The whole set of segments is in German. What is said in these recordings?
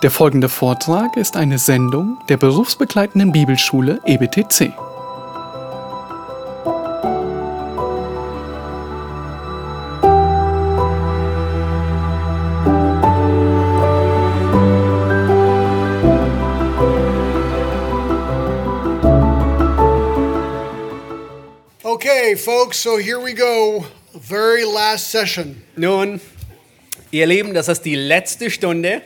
Der folgende Vortrag ist eine Sendung der berufsbegleitenden Bibelschule EBTC. Okay, folks, so here we go. Very last session. Nun, ihr Lieben, das ist die letzte Stunde.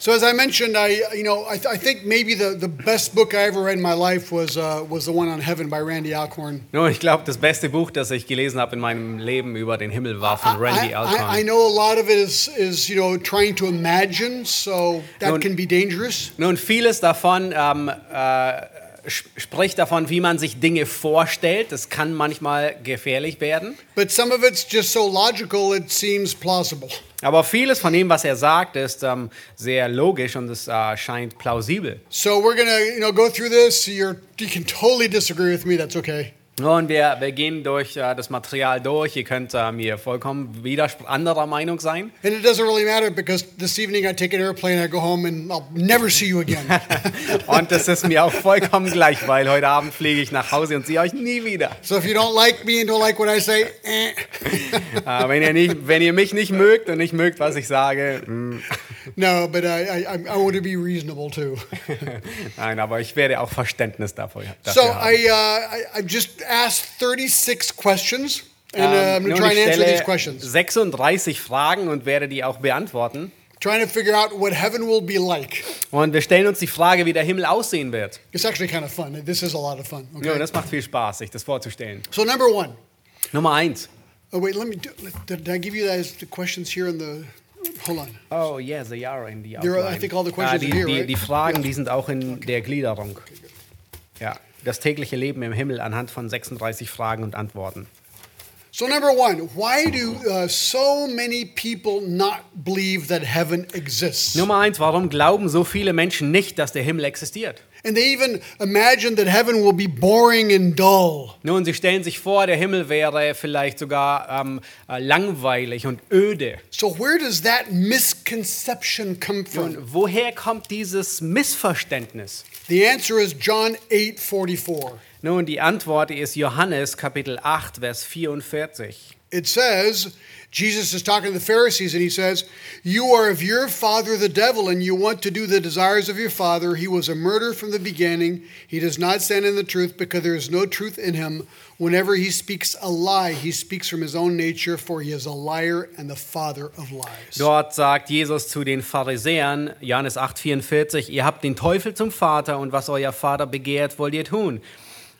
So as I mentioned, I you know I, I think maybe the, the best book I ever read in my life was uh, was the one on heaven by Randy Alcorn. Nun, ich glaube, das beste Buch, das ich gelesen habe in meinem Leben über den Himmel, war von Randy I, Alcorn. I, I know a lot of it is is you know trying to imagine, so that Nun- can be dangerous. Nun, vieles davon ähm, äh, spricht davon, wie man sich Dinge vorstellt. Das kann manchmal gefährlich werden. But some of it's just so logical it seems plausible. Aber vieles von dem, was er sagt, ist ähm, sehr logisch und es äh, scheint plausibel. So we're gonna you know go through this. You're you can totally disagree with me. That's okay. Und wir, wir gehen durch äh, das Material durch. Ihr könnt äh, mir vollkommen anderer Meinung sein. And it doesn't really matter because this evening I take an airplane, I go home, and I'll never see you again. Und das ist mir auch vollkommen gleich, weil heute Abend fliege ich nach Hause und sehe euch nie wieder. So if you don't like me and don't like what I say, eh. Äh, wenn, ihr nicht, wenn ihr mich nicht mögt und nicht mögt, was ich sage, mm, no, but I, I, I want to be reasonable too. nein, aber ich werde auch Verständnis dafür, So dafür haben. I, uh, I, I've just asked 36 questions, and uh, I'm going to try and answer these questions. 36 Fragen und werde die auch beantworten. Trying to figure out what heaven will be like. Und wir stellen uns die Frage, wie der Himmel aussehen wird. It's actually kind of fun. This is a lot of fun. Ja, Okay. das macht viel Spaß, sich das vorzustellen. So number one. Nummer eins. Oh wait, let me. Do, did I give you as the questions here in the? Hold on. Oh, yeah, they are in the There are- I outline. think all the Ah, questions die, are here, die, right? die Fragen, Yeah. die sind auch in der Gliederung. Ja, das tägliche Leben im Himmel anhand von 36 Fragen und Antworten. So number one, why do uh, so many people not believe that heaven exists? Nummer eins, warum glauben so viele Menschen nicht, dass der Himmel existiert? And they even imagine that heaven will be boring and dull. Nun, sie stellen sich vor, der Himmel wäre vielleicht sogar ähm, äh, langweilig und öde. So where does that misconception come from? Und woher kommt dieses Missverständnis? The answer is John 8:44. Nun, die Antwort ist Johannes Kapitel 8, Vers 44. It says, Jesus is talking to the Pharisees and he says, You are of your father the devil, and you want to do the desires of your father. He was a murderer from the beginning. He does not stand in the truth because there is no truth in him. Whenever he speaks a lie, he speaks from his own nature, for he is a liar and the father of lies. Dort sagt Jesus zu den Pharisäern, Johannes 8, 44, ihr habt den Teufel zum Vater und was euer Vater begehrt, wollt ihr tun.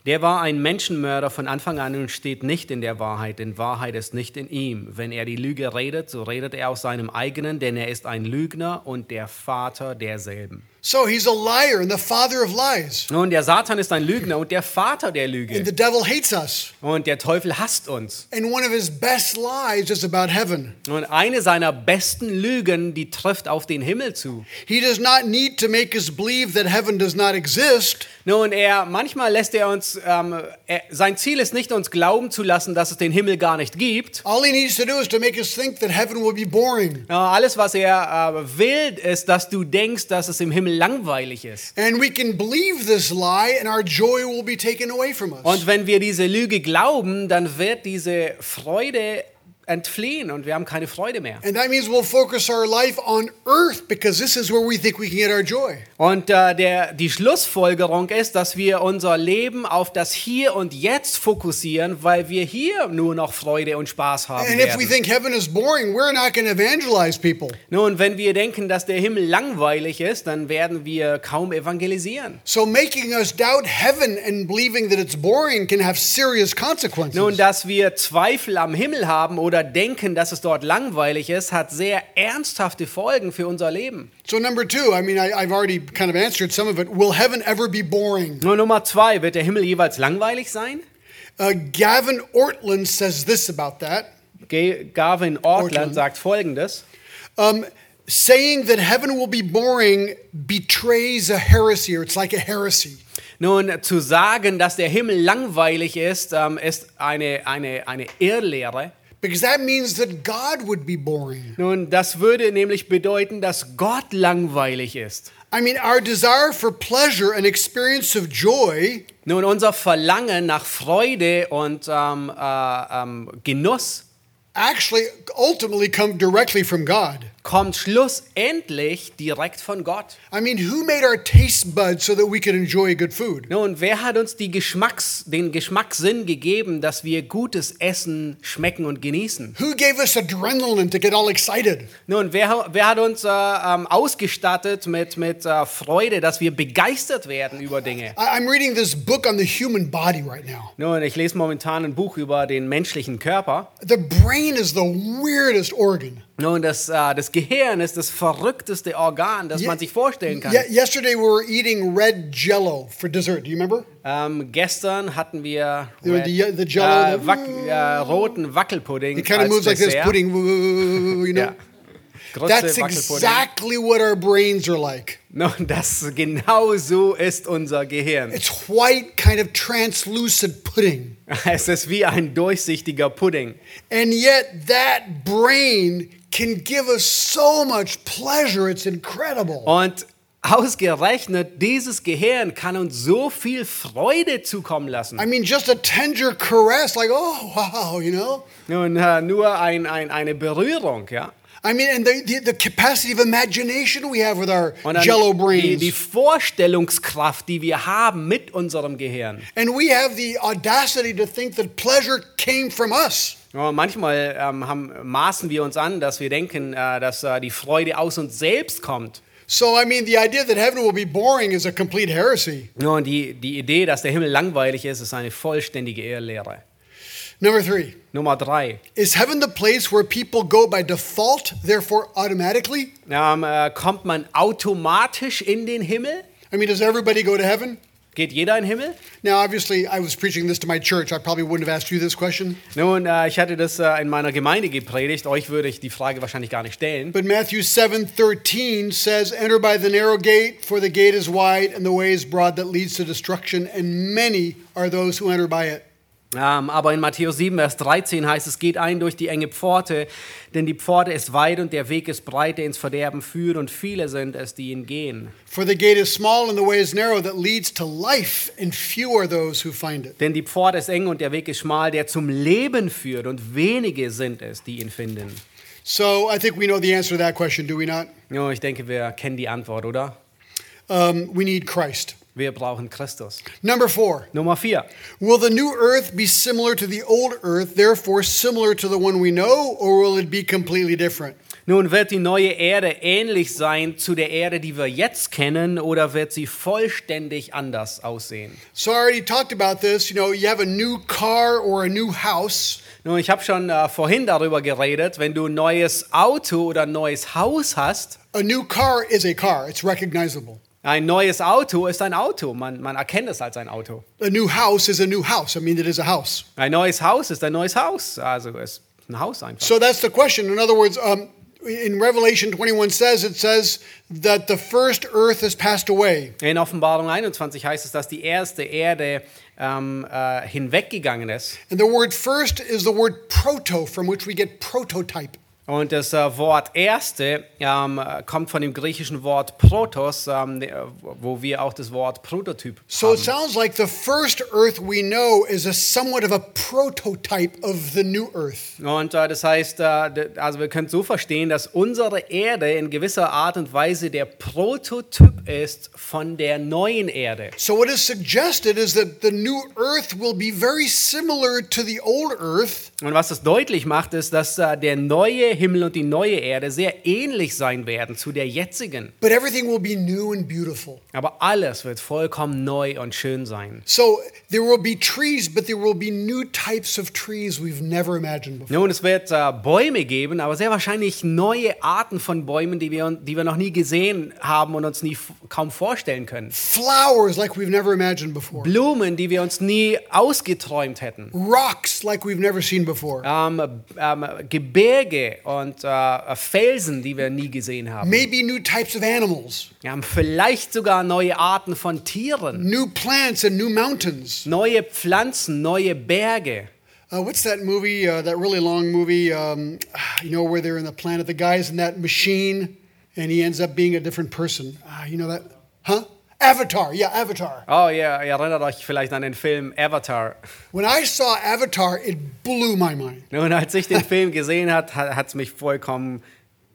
Der war ein Menschenmörder von Anfang an und steht nicht in der Wahrheit, denn Wahrheit ist nicht in ihm. Wenn er die Lüge redet, so redet er aus seinem eigenen, denn er ist ein Lügner und der Vater derselben. So he's a liar and the father of lies. Nun, der Satan ist ein Lügner und der Vater der And Lüge. the devil hates us. Und der Teufel hasst uns. And one of his best lies is about heaven. Und eine seiner besten Lügen, die trifft auf den Himmel zu. He does not need to make us believe that heaven does not exist. Nun, er, manchmal lässt er uns, ähm, er, sein Ziel ist nicht, uns glauben zu lassen, dass es den Himmel gar nicht gibt. All he needs to do is to make us think that heaven will be boring. Alles, was er äh, will, ist, dass du denkst, dass es im Himmel langweilig ist. And we can believe this lie and our joy will be taken away from us. Und wenn wir diese Lüge glauben, dann wird diese Freude entfliehen und wir haben keine Freude mehr. And that means we'll focus our life on earth because this is where we think we can get our joy. Und äh, der, die Schlussfolgerung ist, dass wir unser Leben auf das Hier und Jetzt fokussieren, weil wir hier nur noch Freude und Spaß haben And if we werden. think heaven is boring, we're not going to evangelize people. Nun, wenn wir denken, dass der Himmel langweilig ist, dann werden wir kaum evangelisieren. So making us doubt heaven and believing that it's boring can have serious consequences. Nun, dass wir Zweifel am Himmel haben oder denken, dass es dort langweilig ist, hat sehr ernsthafte Folgen für unser Leben. So number two, I mean, I, I've already kind of answered some of it. Will heaven ever be boring? Nur Nummer zwei, wird der Himmel jeweils langweilig sein? Uh, Gavin Ortland says this about that. Ge- Gavin Ortland Ortland. sagt folgendes. Um, saying that heaven will be boring betrays a heresy, or it's like a heresy. Nun, zu sagen, dass der Himmel langweilig ist, ähm, ist eine, eine, eine Irrlehre. Because that means that God would be boring. Nun, das würde nämlich bedeuten, dass Gott langweilig ist. I mean, our desire for pleasure and experience of joy Nun, unser Verlangen nach Freude und ähm, äh, ähm, Genuss actually ultimately come directly from God. Kommt schlussendlich direkt von Gott. I mean, who made our taste buds so that we could enjoy good food? Nun, wer hat uns die Geschmacks, den Geschmackssinn gegeben, dass wir gutes Essen schmecken und genießen? Who gave us adrenaline to get all excited? Nun, wer, wer hat uns äh, ähm, ausgestattet mit, mit äh, Freude, dass wir begeistert werden über Dinge? I- I'm reading this book on the human body right now. Nun, ich lese momentan ein Buch über den menschlichen Körper. The brain is the weirdest organ. Nun, das, äh, das Gehirn ist das verrückteste Organ, das Ye- man sich vorstellen kann. Ye- yesterday we were eating red jello for dessert. Do you remember? Ähm, gestern hatten wir Red- the- the Jell-O, the- Wack, äh, roten Wackelpudding It kind of moves like this, Dessert. pudding, you know? Grütze, That's exactly what our brains are like. Nun, das genau so ist unser Gehirn. It's white, kind of translucent pudding. Es ist wie ein durchsichtiger Pudding. And yet that brain can give us so much pleasure. It's incredible. Und ausgerechnet dieses Gehirn kann uns so viel Freude zukommen lassen. I mean, just a tender caress, like, oh, wow, you know? Nun, äh, nur ein, ein, eine Berührung, ja. I mean, and the, the, the capacity of imagination we have with our jello die, brains. die Vorstellungskraft, die wir haben mit unserem Gehirn. and we have the audacity to think that pleasure came from us. Ja, manchmal ähm, haben, maßen wir uns an, dass wir denken, äh, dass äh, die Freude aus uns selbst kommt. So, I mean, the idea that heaven will be boring is a complete heresy. Nur die, die Idee, dass der Himmel langweilig ist, ist eine vollständige Irrlehre. Number three, Nummer drei. is heaven the place where people go by default, therefore automatically? Ähm, äh, kommt man automatisch in den Himmel? I mean, does everybody go to heaven? Geht jeder in den Himmel? Now, obviously, I was preaching this to my church. I probably wouldn't have asked you this question. Nun, äh, ich hatte das äh, in meiner Gemeinde gepredigt. Euch würde ich die Frage wahrscheinlich gar nicht stellen. But Matthew 7:13 says, "Enter by the narrow gate, for the gate is wide and the way is broad that leads to destruction, and many are those who enter by it." Ähm, aber in Matthäus 7, Vers 13 heißt es, geht ein durch die enge Pforte, denn die Pforte ist weit und der Weg ist breit, der ins Verderben führt und viele sind es, die ihn gehen. For the gate is small and the way is narrow that leads to life, and few are those who find it. Denn die Pforte ist eng und der Weg ist schmal, der zum Leben führt und wenige sind es, die ihn finden. So I think we know the answer to that question, do we not? Ja, ich denke, wir kennen die Antwort, oder? Um, we need Christ. Wir brauchen Christus. Number four. Nummer 4. Will the new earth be similar to the old earth, therefore similar to the one we know, or will it be completely different? Nun wird die neue Erde ähnlich sein zu der Erde, die wir jetzt kennen, oder wird sie vollständig anders aussehen? So I already talked about this. You know, you have a new car or a new house. Nun, ich habe schon äh, vorhin darüber geredet, wenn du ein neues Auto oder ein neues Haus hast, A new car is a car, it's recognizable. Ein neues Auto ist ein Auto, man, man erkennt es als ein Auto. A new house is a new house. I mean, it is a house. Ein neues Haus ist ein neues Haus, also es ist ein Haus einfach. So that's the question. In other words, um, in Revelation 21 says, it says that the first earth has passed away. In Offenbarung 21 heißt es, dass die erste Erde ähm, äh, hinweggegangen ist. And the word first is the word proto, from which we get prototype. Und das äh, Wort erste ähm, äh, kommt von dem griechischen Wort protos, ähm, äh, wo wir auch das Wort Prototyp So it haben. sounds like the first earth we know is a somewhat of a prototype of the new earth. Und äh, das heißt, äh, also wir können so verstehen, dass unsere Erde in gewisser Art und Weise der Prototyp ist von der neuen Erde. So what is suggested is that the new earth will be very similar to the old earth, Und was das deutlich macht, ist, dass äh, der neue Himmel und die neue Erde sehr ähnlich sein werden zu der jetzigen. but everything will be new and beautiful. Aber alles wird vollkommen neu und schön sein. So there will be trees, but there will be new types of trees we've never imagined before. Nun, es wird äh, Bäume geben, aber sehr wahrscheinlich neue Arten von Bäumen, die wir, die wir noch nie gesehen haben und uns nie kaum vorstellen können. Flowers like we've never imagined before. Blumen, die wir uns nie ausgeträumt hätten. Rocks like we've never seen before. Ähm, ähm, Gebirge und äh, Felsen, die wir nie gesehen haben. Maybe new types of animals, Wir haben vielleicht sogar neue Arten von Tieren, new plants and new mountains. neue Pflanzen, neue Berge. Uh, what's that movie? Uh, that really long movie? Um, you know where they're in the planet. The guy's in that machine, and he ends up being a different person. Uh, you know that? Huh? Avatar. Yeah, Avatar. Oh ja, ihr erinnert euch vielleicht an den Film Avatar. When I saw Avatar, it blew my mind. Nun, als ich den Film gesehen hat, hat es mich vollkommen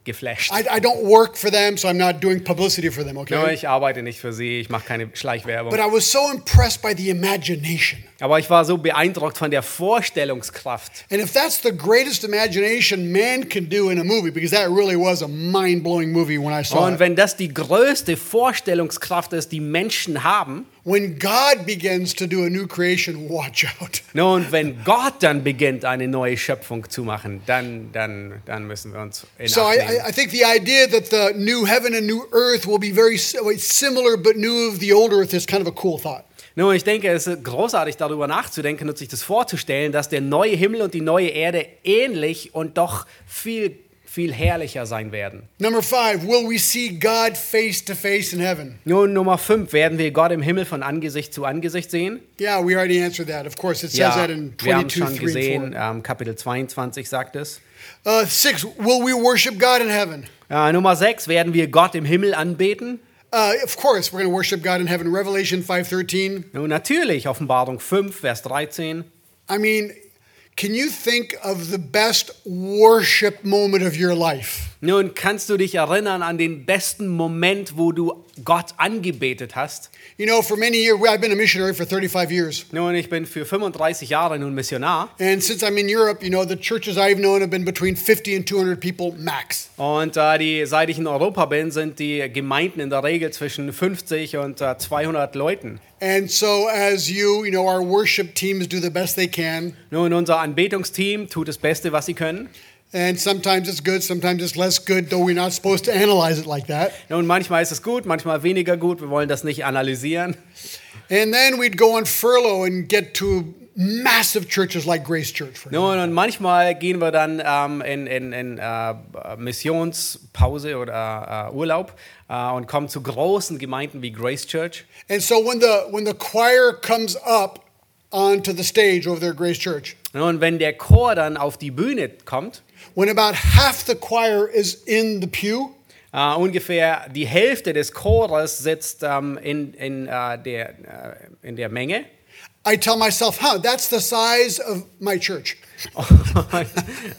geflasht. I, I don't work for them, so I'm not doing publicity for them. Okay. ich arbeite nicht für sie, ich mache keine Schleichwerbung. But I was so impressed by the imagination. Aber ich war so beeindruckt von der Vorstellungskraft. And if that's the greatest imagination man can do in a movie, because that really was a mind blowing movie when I saw Und it. wenn das die größte Vorstellungskraft ist, die Menschen haben, When God begins to do a new creation, watch out. nun, wenn Gott dann beginnt, eine neue Schöpfung zu machen, dann, dann, dann müssen wir uns in So I. I- I think the idea that the new heaven and new earth will be very si- similar but new of the old earth is kind of a cool thought. Nun, ich denke, es ist großartig, darüber nachzudenken und sich das vorzustellen, dass der neue Himmel und die neue Erde ähnlich und doch viel, viel herrlicher sein werden. Number five, will we see God face to face in heaven? Nun, Nummer 5, werden wir Gott im Himmel von Angesicht zu Angesicht sehen? Yeah, we already answered that. Of course, it says Ja, that in wir haben 22, schon 3 and gesehen, 4. ähm, Kapitel 22 sagt es. Uh, six, will we worship God in heaven? Äh, Nummer 6, werden wir Gott im Himmel anbeten? Uh, of course, we're going to worship God in heaven. Revelation 5.13. Nun, natürlich, Offenbarung 5, Vers 13. I mean, can you think of the best worship moment of your life? Nun, kannst du dich erinnern an den besten Moment, wo du Gott angebetet hast? You know, for many years, I've been a missionary for 35 years. Nun, ich bin für 35 Jahre nun Missionar. And since I'm in Europe, you know, the churches I've known have been between 50 and 200 people max. Und äh, die, seit ich in Europa bin, sind die Gemeinden in der Regel zwischen 50 und äh, 200 Leuten. And so, as you, you know, our worship teams do the best they can. Nun, unser Anbetungsteam tut das Beste, was sie können. And sometimes it's good, sometimes it's less good, though we're not supposed to analyze it like that. Nun, manchmal ist es gut, manchmal weniger gut. Wir wollen das nicht analysieren. And then we'd go on furlough and get to massive churches like Grace Church. For example. Nun, und manchmal gehen wir dann ähm, in, in, in äh, Missionspause oder äh, Urlaub äh, und kommen zu großen Gemeinden wie Grace Church. And so when the when the choir comes up onto the stage over there at Grace Church, Nun, wenn der Chor dann auf die Bühne kommt, when about half the choir is in the pew, äh, ungefähr die Hälfte des Chores sitzt ähm, in, in, äh, der, äh, in der Menge. I tell myself, huh, that's the size of my church.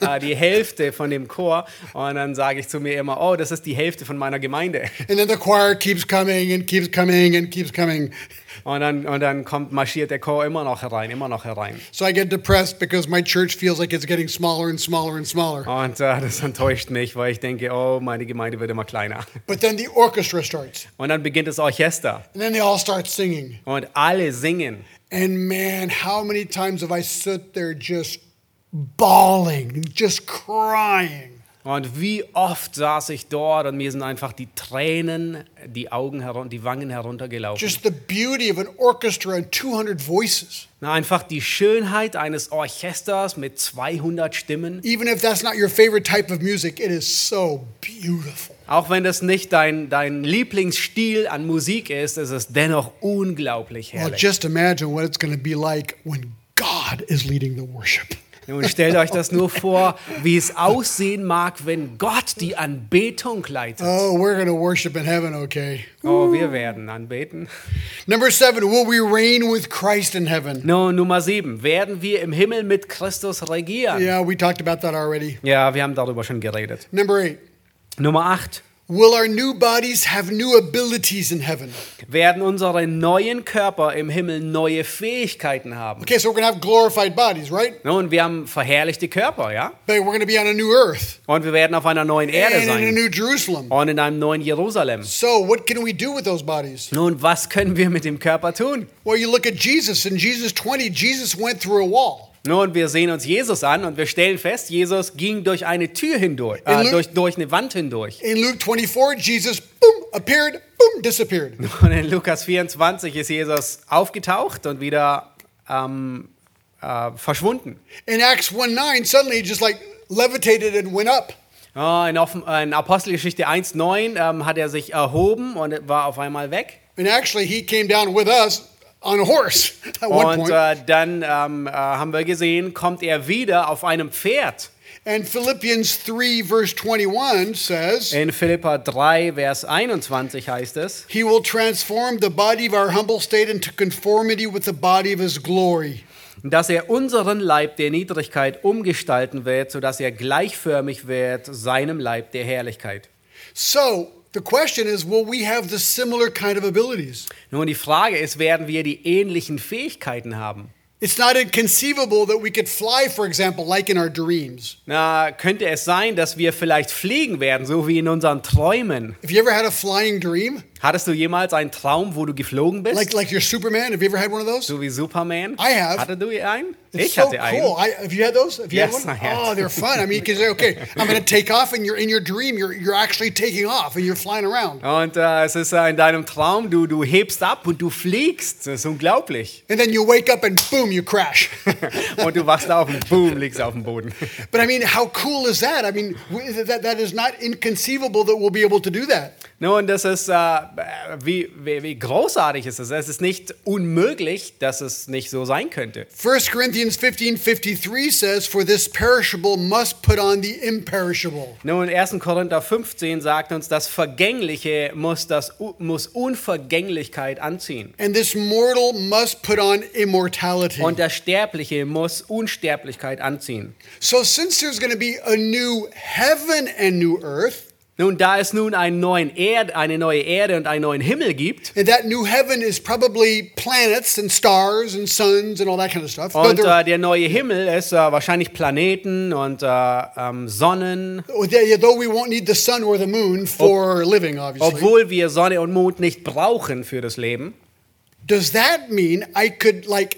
äh, die Hälfte von dem Chor. Und dann sage ich zu mir immer, oh, das ist die Hälfte von meiner Gemeinde. And then the choir keeps coming and keeps coming and keeps coming. Und dann, und dann kommt, marschiert der Chor immer noch herein, immer noch herein. So I get depressed because my church feels like it's getting smaller and smaller and smaller. Und äh, das enttäuscht mich, weil ich denke, oh, meine Gemeinde wird immer kleiner. But then the orchestra starts, Und dann beginnt das Orchester. and then they all start singing. Und alle singen. And man, how many times have I stood there just bawling, just crying? Und wie oft saß ich dort und mir sind einfach die Tränen, die Augen herun die Wangen heruntergelaufen. Just the beauty of an orchestra and 200 voices. Na, einfach die Schönheit eines Orchesters mit 200 Stimmen. Even if that's not your favorite type of music, it is so beautiful. Auch wenn das nicht dein, dein Lieblingsstil an Musik ist, ist es dennoch unglaublich Well, herrlich. just imagine what it's going to be like when God is leading the worship. Nun stellt euch das nur vor, wie es aussehen mag, wenn Gott die Anbetung leitet. Oh, we're to worship in heaven, okay? Oh, wir werden anbeten. Number seven, will we reign with Christ in heaven? Nun, Nummer sieben. Werden wir im Himmel mit Christus regieren? Yeah, we talked about that already. Ja, wir haben darüber schon geredet. Number eight, Nummer acht. Will our new bodies have new abilities in heaven? Werden unsere neuen Körper im Himmel neue Fähigkeiten haben? Okay, so we're going to have glorified bodies, right? Nun, wir haben verherrlichte Körper, ja? But we're going to be on a new earth Und wir werden auf einer neuen Erde and in a new Jerusalem. Und in einem neuen Jerusalem. So, what can we do with those bodies? Nun, was können wir mit dem Körper tun? Well, you look at Jesus. In Jesus 20, Jesus went through a wall. Nun, wir sehen uns Jesus an und wir stellen fest, Jesus ging durch eine Tür hindurch, In äh, Lu- durch, durch eine Wand hindurch. In Luke 24, Jesus, boom, appeared, boom, disappeared. Und in Lukas 24 ist Jesus aufgetaucht und wieder ähm, äh, verschwunden. In Acts 1 9, suddenly he just like levitated and went up. Oh, in, Offen in Apostelgeschichte 1,9 ähm, hat er sich erhoben und war auf einmal weg. And actually, he came down with us on a horse at one Und point. äh, dann ähm, äh, haben wir gesehen, kommt er wieder auf einem Pferd. and Philippians 3, verse 21 says, In Philippa 3, Vers 21 heißt es, He will transform the body of our humble state into conformity with the body of His glory. dass er unseren Leib der Niedrigkeit umgestalten wird, sodass er gleichförmig wird seinem Leib der Herrlichkeit. So the question is will we have the similar kind of abilities? Nun, die Frage ist, werden wir die ähnlichen Fähigkeiten haben? It's not inconceivable that we could fly, for example, like in our dreams. Na, könnte es sein, dass wir vielleicht fliegen werden, so wie in unseren Träumen? Have you ever had a flying dream? Hattest du jemals einen Traum, wo du geflogen bist? Like like you're Superman? Have you ever had one of those? so wie Superman? I have. Hatte du einen? It's ich so hatte einen. cool. I, have you had those? Have you Yes, had one? I have. Oh, they're fun. I mean, because okay, I'm going to take off, and you're in your dream. You're you're actually taking off, and you're flying around. Und äh, es ist äh, in deinem Traum, du, du hebst ab und du fliegst. Das ist unglaublich. And then you wake up, and boom, you crash. und du wachst auf und boom, liegst auf dem Boden. but I mean, how cool is that? I mean, that that is not inconceivable that we'll be able to do that. Nun, das ist, äh, wie, wie, wie großartig ist es. Es ist nicht unmöglich, dass es nicht so sein könnte. 1 Corinthians 15 53 says, For this perishable must put on the imperishable. Nun, 1. Korinther 15 sagt uns, das Vergängliche muss, das, muss Unvergänglichkeit anziehen. And this mortal must put on immortality. Und das Sterbliche muss Unsterblichkeit anziehen. So, since there's going to be a new heaven and new earth, Nun, da es nun einen neuen Erd, eine neue Erde und einen neuen Himmel gibt, and that new heaven is probably planets and stars and suns and all that kind of stuff. Und äh, der neue Himmel ist äh, wahrscheinlich Planeten und äh, ähm, Sonnen, though we won't need the sun or the moon for living, obviously. obwohl wir Sonne und Mond nicht brauchen für das Leben. Does that mean I could like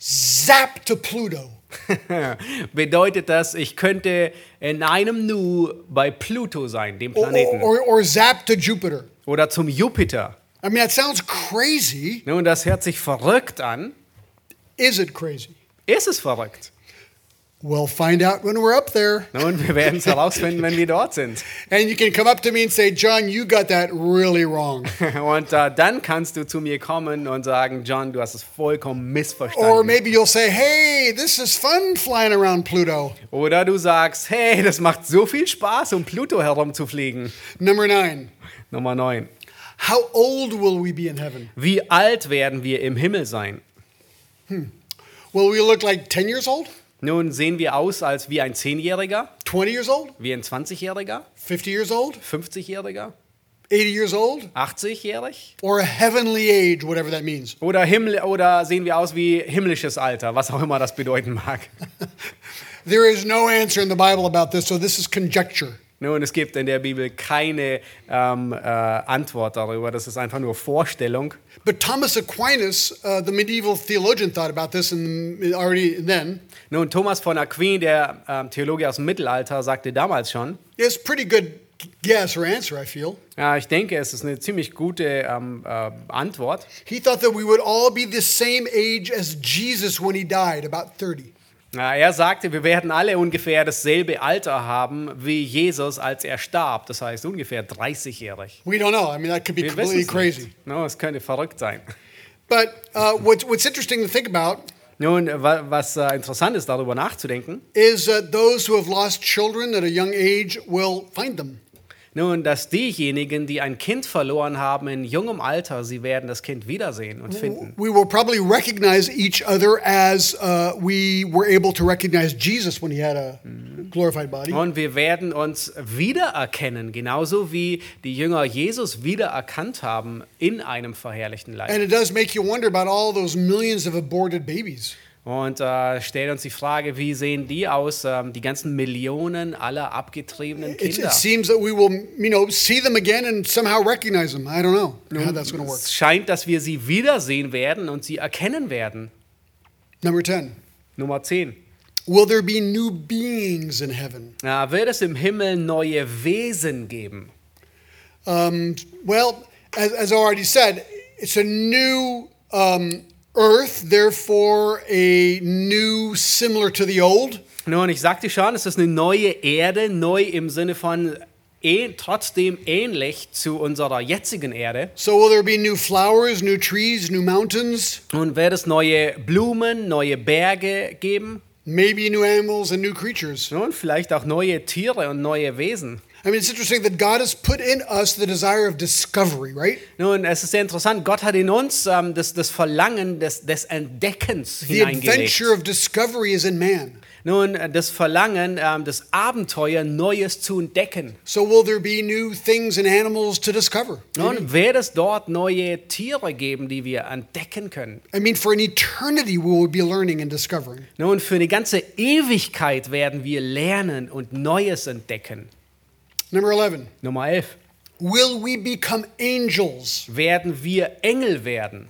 zap to Pluto? Bedeutet das, ich könnte in einem Nu bei Pluto sein, dem Or, Planeten, or, or zap to Jupiter? oder zum Jupiter. I mean, that sounds crazy. Nun, das hört sich verrückt an. Is it crazy? Ist es verrückt? We'll find out when we're up there. Nun, wir werden es herausfinden, wenn wir dort sind. And you can come up to me and say, John, you got that really wrong. Und äh, dann kannst du zu mir kommen und sagen, John, du hast es vollkommen Or missverstanden. maybe you'll say, hey, this is fun flying around Pluto. Oder du sagst, hey, das macht so viel Spaß, um Pluto herumzufliegen. Number nine, Nummer 9. how old will we be in heaven? Wie alt werden wir im Himmel sein? Will we look like 10 years old, Nun sehen wir aus als wie ein Zehnjähriger, 20 years old, wie ein 20-Jähriger, 50 years old, 50-Jähriger, 80 years old, 80-jährig? or a heavenly age, whatever that means? Oder, Himmel, oder sehen wir aus wie himmlisches Alter, was auch immer das bedeuten mag? There is no answer in the Bible about this, so this is conjecture. Nun, es gibt in der Bibel keine ähm, äh, Antwort darüber, das ist einfach nur Vorstellung. But Thomas Aquinas, uh, the medieval theologian, thought about this and already then. Nun, Thomas von Aquin, der ähm, Theologe aus dem Mittelalter, sagte damals schon, It's pretty good guess or answer, I feel. ja, ich denke, es ist eine ziemlich gute ähm, äh, Antwort. He thought that we would all be the same age as Jesus when he died, about 30. Er sagte, wir werden alle ungefähr dasselbe Alter haben wie Jesus, als er starb. Das heißt ungefähr 30-jährig. We don't know. I mean, that could be Wir completely crazy. No, es könnte verrückt sein. But uh, what's, what's interesting to think about Nun, wa- was äh, interessant ist, darüber nachzudenken, is that those who have lost children at a young age will find them. Nun, dass diejenigen, die ein Kind verloren haben in jungem Alter, sie werden das Kind wiedersehen und finden. We will probably recognize each other as uh, we were able to recognize Jesus when he had a glorified body. Und wir werden uns wiedererkennen, genauso wie die Jünger Jesus wiedererkannt haben in einem verherrlichten Leib. And it does make you wonder about all those millions of aborted babies. Und äh, stellen uns die Frage, wie sehen die aus, ähm, die ganzen Millionen aller abgetriebenen It, Kinder? it seems that we will, you know, see them again and somehow recognize them. I don't know how that's going to work. Es scheint, dass wir sie wiedersehen werden und sie erkennen werden. Number 10. Nummer 10. Will there be new beings in heaven? Ja, wird es im Himmel neue Wesen geben? Um, well, as, as I already said, it's a new um, earth, therefore a new similar to the old. Nun, ich sagte schon, es ist eine neue Erde, neu im Sinne von eh, trotzdem ähnlich zu unserer jetzigen Erde. So, will there be new flowers, new trees, new mountains, Und wird es neue Blumen, neue Berge geben? maybe new animals and new creatures? Und vielleicht auch neue Tiere und neue Wesen. I mean, it's interesting that God has put in us the desire of discovery, right? Nun, es ist sehr interessant, Gott hat in uns ähm, das, das Verlangen des, des Entdeckens The hineingelegt. adventure of discovery is in man. Nun, äh, das Verlangen, ähm, das Abenteuer, Neues zu entdecken. So, will there be new things and animals to discover? Nun, wird es dort neue Tiere geben, die wir entdecken können. I mean, for an eternity, we will be learning and discovering. Nun, für eine ganze Ewigkeit werden wir lernen und Neues entdecken. Number 11. Nummer 11. Will we become angels? Werden wir Engel werden?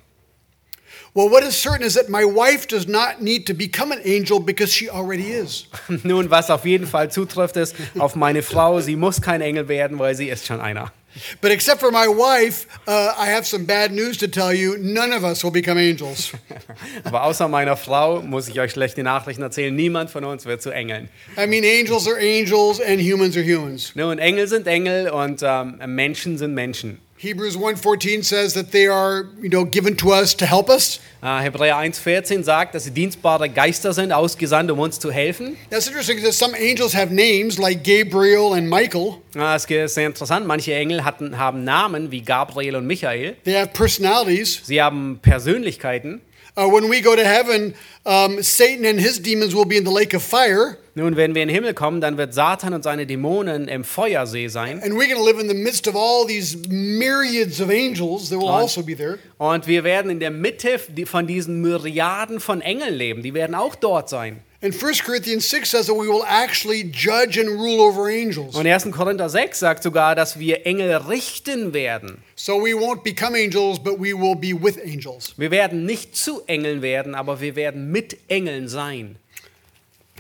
Well, what is certain is that my wife does not need to become an angel because she already is. Nun, was auf jeden Fall zutrifft, ist auf meine Frau. Sie muss kein Engel werden, weil sie ist schon einer. But except for my wife, uh, I have some bad news to tell you. None of us will become angels. Aber außer meiner Frau muss ich euch schlechte Nachrichten erzählen. Niemand von uns wird zu Engeln. I mean, angels are angels and humans are humans. Nun, Engel sind Engel und ähm, Menschen sind Menschen. Hebrews 1:14 says that they are, you know, given to us to help us. Äh, Hebräer 1,14 sagt, dass sie dienstbare Geister sind, ausgesandt, um uns zu helfen. That's interesting because some angels have names like Gabriel and Michael. Äh, Es ist sehr interessant. Manche Engel hatten, haben Namen wie Gabriel und Michael. They have personalities. Sie haben Persönlichkeiten. Uh, when we go to heaven, um, Satan and his demons will be in the lake of fire, Nun, wenn wir in den Himmel kommen, dann wird Satan und seine Dämonen im Feuersee sein. and we're going to live in the midst of all these myriads of angels that will Right. also be there. Und wir werden in der Mitte von diesen Myriaden von Engeln leben. Die werden auch dort sein. And 1 Corinthians 6 says that we will actually judge and rule over angels. Und 1. Korinther 6 sagt sogar, dass wir Engel richten werden. So we won't become angels, but we will be with angels. Wir werden nicht zu Engeln werden, aber wir werden mit Engeln sein.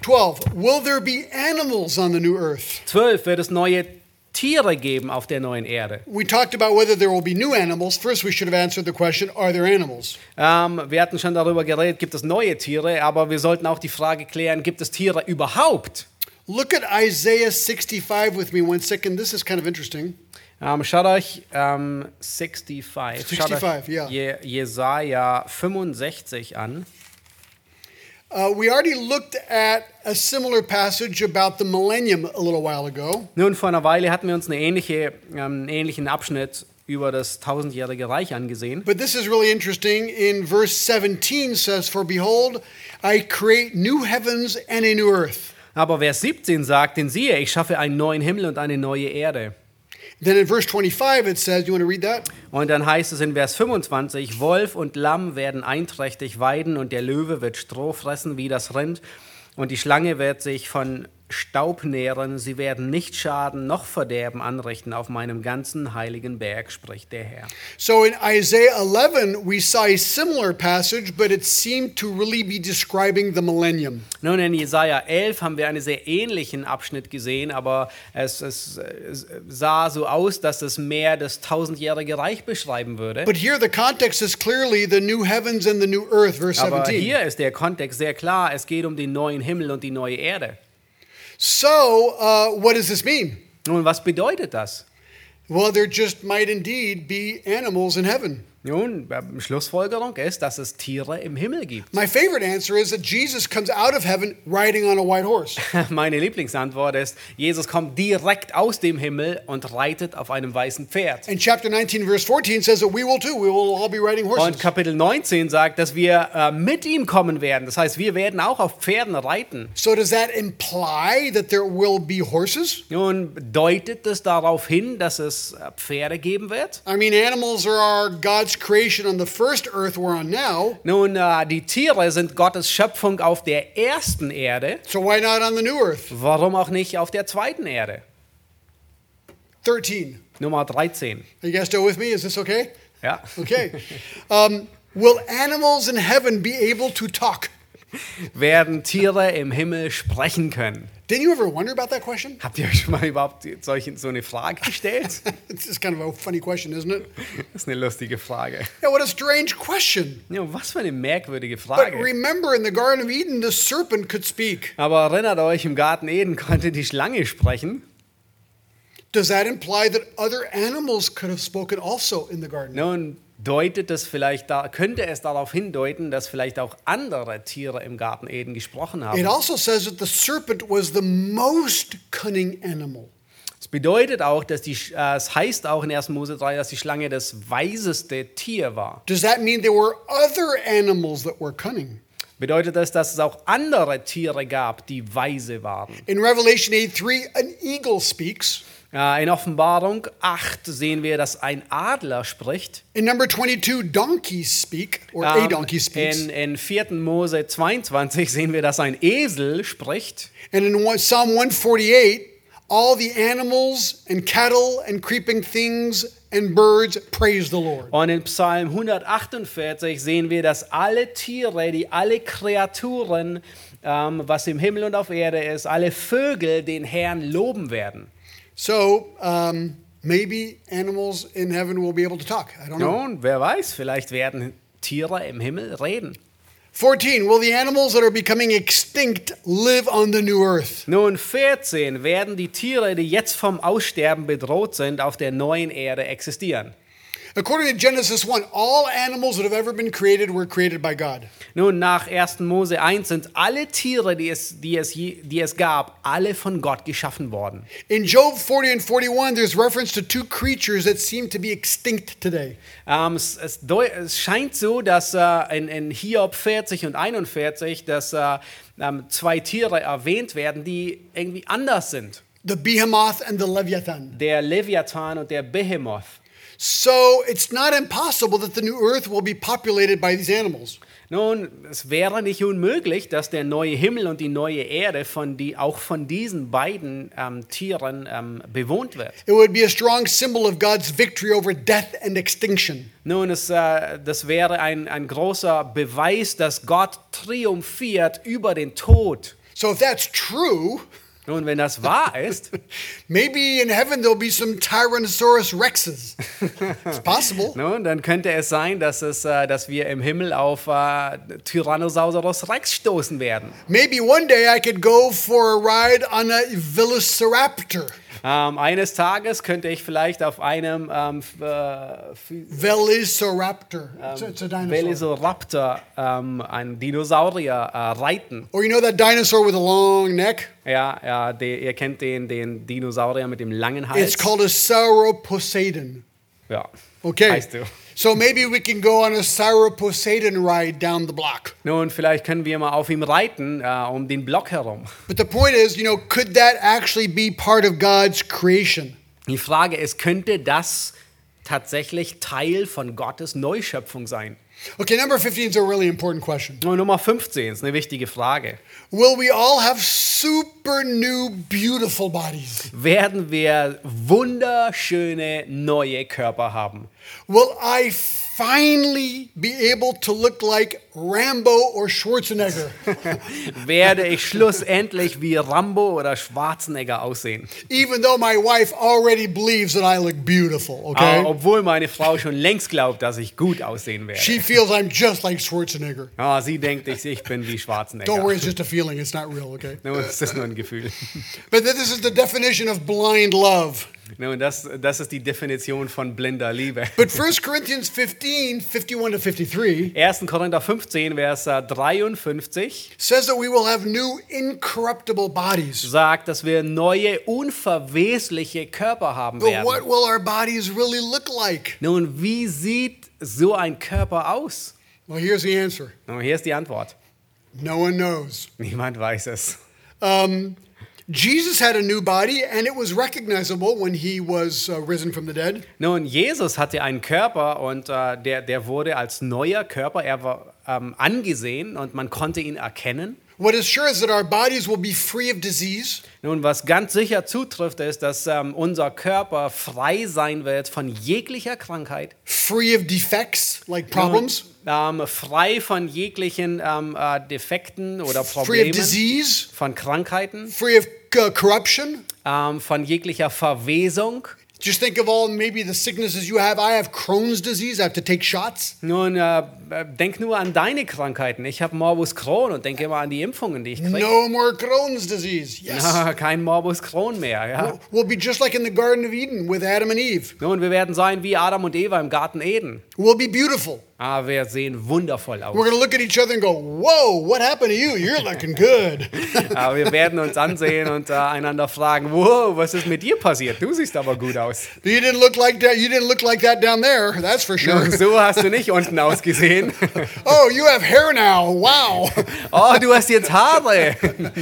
12. Will there be animals on the new earth? 12 wird es neue Tiere geben auf der neuen Erde. We talked about whether there will be new animals. First, we should have answered the question Are there animals? Ähm, wir hatten schon darüber geredet, gibt es neue Tiere, aber wir sollten auch die Frage klären, gibt es Tiere überhaupt? Look at Isaiah 65 with me one second. This is kind of interesting. Ähm, schaut euch ähm, 65, schaut 65, euch ja. Je, Jesaja 65 an. Uh, we already looked at a similar passage about the millennium a little while ago. Nun, vor einer Weile hatten wir uns eine ähnliche, ähm, einen ähnlichen Abschnitt über das tausendjährige Reich angesehen. But this is really interesting. In verse 17 says, For behold, I create new heavens and a new earth. Aber Vers 17 sagt, denn siehe, ich schaffe einen neuen Himmel und eine neue Erde. Then in verse 25 it says, You want to read that? Und dann heißt es in Vers 25, Wolf und Lamm werden einträchtig weiden und der Löwe wird Stroh fressen wie das Rind und die Schlange wird sich von Staub nähren, sie werden nicht Schaden noch Verderben anrichten auf meinem ganzen heiligen Berg, spricht der Herr. So in Isaiah 11, we saw a similar passage, but it seemed to really be describing the millennium. Nun, in Jesaja 11 haben wir einen sehr ähnlichen Abschnitt gesehen, aber es, es, es sah so aus, dass es mehr das tausendjährige Reich beschreiben würde. But here the context is clearly the new heavens and the new earth, verse Aber 17. hier ist der Kontext sehr klar. Es geht um den neuen Himmel und die neue Erde. So, uh, what does this mean? Nun, was bedeutet das? Well, there just might indeed be animals in heaven. Nun, ähm, Schlussfolgerung ist, dass es Tiere im Himmel gibt. My favorite answer is that Jesus comes out of heaven riding on a white horse. Meine Lieblingsantwort ist, Jesus kommt direkt aus dem Himmel und reitet auf einem weißen Pferd. And chapter 19, verse 14 says that we will too. We will all be riding Und horses. Kapitel 19 sagt, dass wir äh, mit ihm kommen werden. Das heißt, wir werden auch auf Pferden reiten. So, does that imply that there will be horses? Nun, deutet es darauf hin, dass es äh, Pferde geben wird? I mean, animals are God's creation on the first earth we're on now. Nun, äh, die Tiere sind Gottes Schöpfung auf der ersten Erde. So, why not on the new earth? Warum auch nicht auf der zweiten Erde? 13. Nummer 13. Are you guys still with me? Is this okay? Ja. Okay. um, will animals in heaven be able to talk? Werden Tiere im Himmel sprechen können? Didn't you ever wonder about that question? Habt ihr euch schon mal überhaupt solche, so eine Frage gestellt? it's just kind of a funny question, isn't it? Das ist eine lustige Frage. Yeah, what a strange question. Ja, was für eine merkwürdige But Frage. remember, in the Garden of Eden, the serpent could speak. Aber erinnert euch, im Garten Eden konnte die Schlange sprechen. Does that imply that other animals could have spoken also in the garden? Nun deutet es vielleicht da, könnte es darauf hindeuten, dass vielleicht auch andere Tiere im Garten Eden gesprochen haben. It also says that the serpent was the most cunning animal. Es bedeutet auch, dass die, äh, es heißt auch in 1. Mose 3, dass die Schlange das weiseste Tier war. Does that mean there were other animals that were cunning? Bedeutet das, dass es auch andere Tiere gab, die weise waren? In Revelation 8 3, an eagle speaks. In Offenbarung 8 sehen wir, dass ein Adler spricht. In number 22, donkeys speak, or a Ähm, donkey speaks. in, in 4. Mose 22 sehen wir, dass ein Esel spricht. And in Psalm 148, all the animals and cattle and creeping things and birds praise the Lord. Und in Psalm 148 sehen wir, dass alle Tiere, die alle Kreaturen, ähm, was im Himmel und auf Erde ist, alle Vögel den Herrn loben werden. So um, maybe animals in heaven will be able to talk. I don't know. Nun, wer weiß, vielleicht werden Tiere im Himmel reden. 14, will the animals that are becoming extinct live on the new earth? Nun, 14 werden die Tiere, die jetzt vom Aussterben bedroht sind, auf der neuen Erde existieren. According to Genesis 1, all animals that have ever been created were created by God. Nun, nach 1. Mose 1 sind alle Tiere, die es, die, es die es gab, alle von Gott geschaffen worden. In Job 40 and 41, there's reference to two creatures that seem to be extinct today. Ähm, es, es, es scheint so, dass äh, in, in Hiob 40 und 41, dass äh, ähm, zwei Tiere erwähnt werden, die irgendwie anders sind. The behemoth and the leviathan. Der Leviathan und der Behemoth. So it's not impossible that the new earth will be populated by these animals. Nun, es wäre nicht unmöglich, dass der neue Himmel und die neue Erde von die, auch von diesen beiden ähm, Tieren ähm, bewohnt wird. It would be a strong symbol of God's victory over death and extinction. Nun, es, äh, das wäre ein, ein großer Beweis, dass Gott triumphiert über den Tod. So if that's true, Nun, wenn das wahr ist, maybe in heaven there'll be some Tyrannosaurus rexes. It's possible. nun, dann könnte es sein, dass, es, äh, dass wir im Himmel auf äh, Tyrannosaurus Rex stoßen werden. Maybe one day I could go for a ride on a Velociraptor. Ähm, eines Tages könnte ich vielleicht auf einem ähm, äh, Velociraptor. It's, a- it's a dinosaur. Velociraptor, ähm, ein Dinosaurier, äh, reiten. Or you know that dinosaur with a long neck? Ja, ja der, ihr kennt den, den Dinosaurier mit dem langen Hals. It's called a Sauroposeidon. ja. Okay. Heißt du. So maybe we can go on a Sauroposeidon ride down the block. Nun, vielleicht können wir mal auf ihm reiten, äh, um den Block herum. But the point is, you know, could that actually be part of God's creation? Die Frage ist, könnte das tatsächlich Teil von Gottes Neuschöpfung sein? Okay, number 15 is a really important question. Und Nummer 15 ist eine wichtige Frage. Will we all have super new, beautiful bodies? Werden wir wunderschöne neue Körper haben? Will I finally be able to look like Rambo or Schwarzenegger? Werde ich schlussendlich wie Rambo oder Schwarzenegger aussehen? Even though my wife already believes that I look beautiful, Äh, okay? obwohl meine Frau schon längst glaubt, dass ich gut aussehen werde. She feels I'm just like Schwarzenegger. Ah, sie denkt, ich, ich bin wie Don't Schwarzenegger. worry, it's just a feeling, it's not real, okay? Nun, es ist nur ein Gefühl. But this is the definition of blind love. Nun, das, das ist die Definition von blinder Liebe. But 1 Corinthians 15, 51 to 53 1. Korinther 15, Vers äh, 53 says that we will have new incorruptible bodies. sagt, dass wir neue, unverwesliche Körper haben But what werden. will our bodies really look like? Nun, wie sieht so ein Körper aus? Well, here's the answer Nun, hier ist die Antwort. no one knows. Niemand weiß es. Um, Jesus had a new body, and it was recognizable when he was uh, risen from the dead. Nun, Jesus hatte einen Körper und äh, der, der wurde als neuer Körper er war, ähm, angesehen und man konnte ihn erkennen. What is sure is that our bodies will be free of disease, Nun, was ganz sicher zutrifft, ist, dass ähm, unser Körper frei sein wird von jeglicher Krankheit, free of defects like problems, ähm, frei von jeglichen ähm, äh, Defekten oder free of Problemen, disease, von Krankheiten, free of uh, corruption, ähm, von jeglicher Verwesung, Just think of all maybe the sicknesses you have. I have Crohn's disease. I have to take shots. Nun, äh, denk nur an deine Krankheiten. Ich habe Morbus Crohn und denke immer an die Impfungen, die ich kriege. No more Crohn's disease. Yes. Kein Morbus Crohn mehr. Ja. We'll be just like in the Garden of Eden with Adam and Eve. Nun, wir werden sein wie Adam und Eva im Garten Eden. We'll be beautiful. Aber wir sehen wundervoll aus. We're to look at each other and go, Whoa, what happened to you? You're looking good. Aber wir werden uns ansehen und äh, einander fragen, wow, was ist mit dir passiert? Du siehst aber gut aus. you didn't look like that. You didn't look like that down there. That's for sure. So hast du nicht unten ausgesehen. oh, you have hair now. Wow. Oh, du hast jetzt Haare.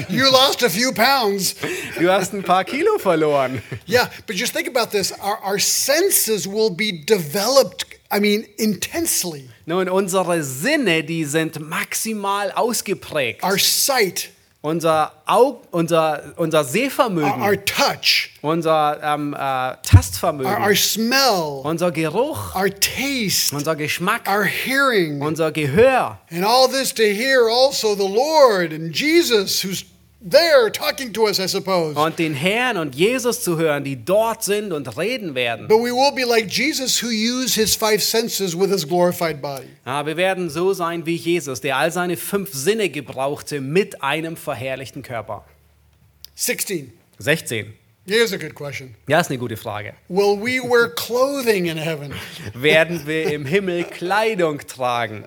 you lost a few pounds. Du hast ein paar Kilo verloren. Yeah, but just think about this. Our, our senses will be developed, I mean, intensely. Nun, unsere Sinne, die sind maximal ausgeprägt. Our sight, Unser, Aug, unser, unser Sehvermögen, our, our touch, unser ähm, äh, our, Tastvermögen, our smell, unser Geruch, our taste, unser Geschmack, our hearing, unser Gehör. and all this to hear also the Lord and Jesus who's there talking to us, I suppose. Und den Herrn und Jesus zu hören, die dort sind und reden werden. But we will be like Jesus who used his five senses with his glorified body. Ja, wir werden so sein wie Jesus, der all seine fünf Sinne gebrauchte mit einem verherrlichten Körper. 16. 16. Here's a good question. Ja, ist eine gute Frage. Will we wear clothing in heaven? Werden wir im Himmel Kleidung tragen?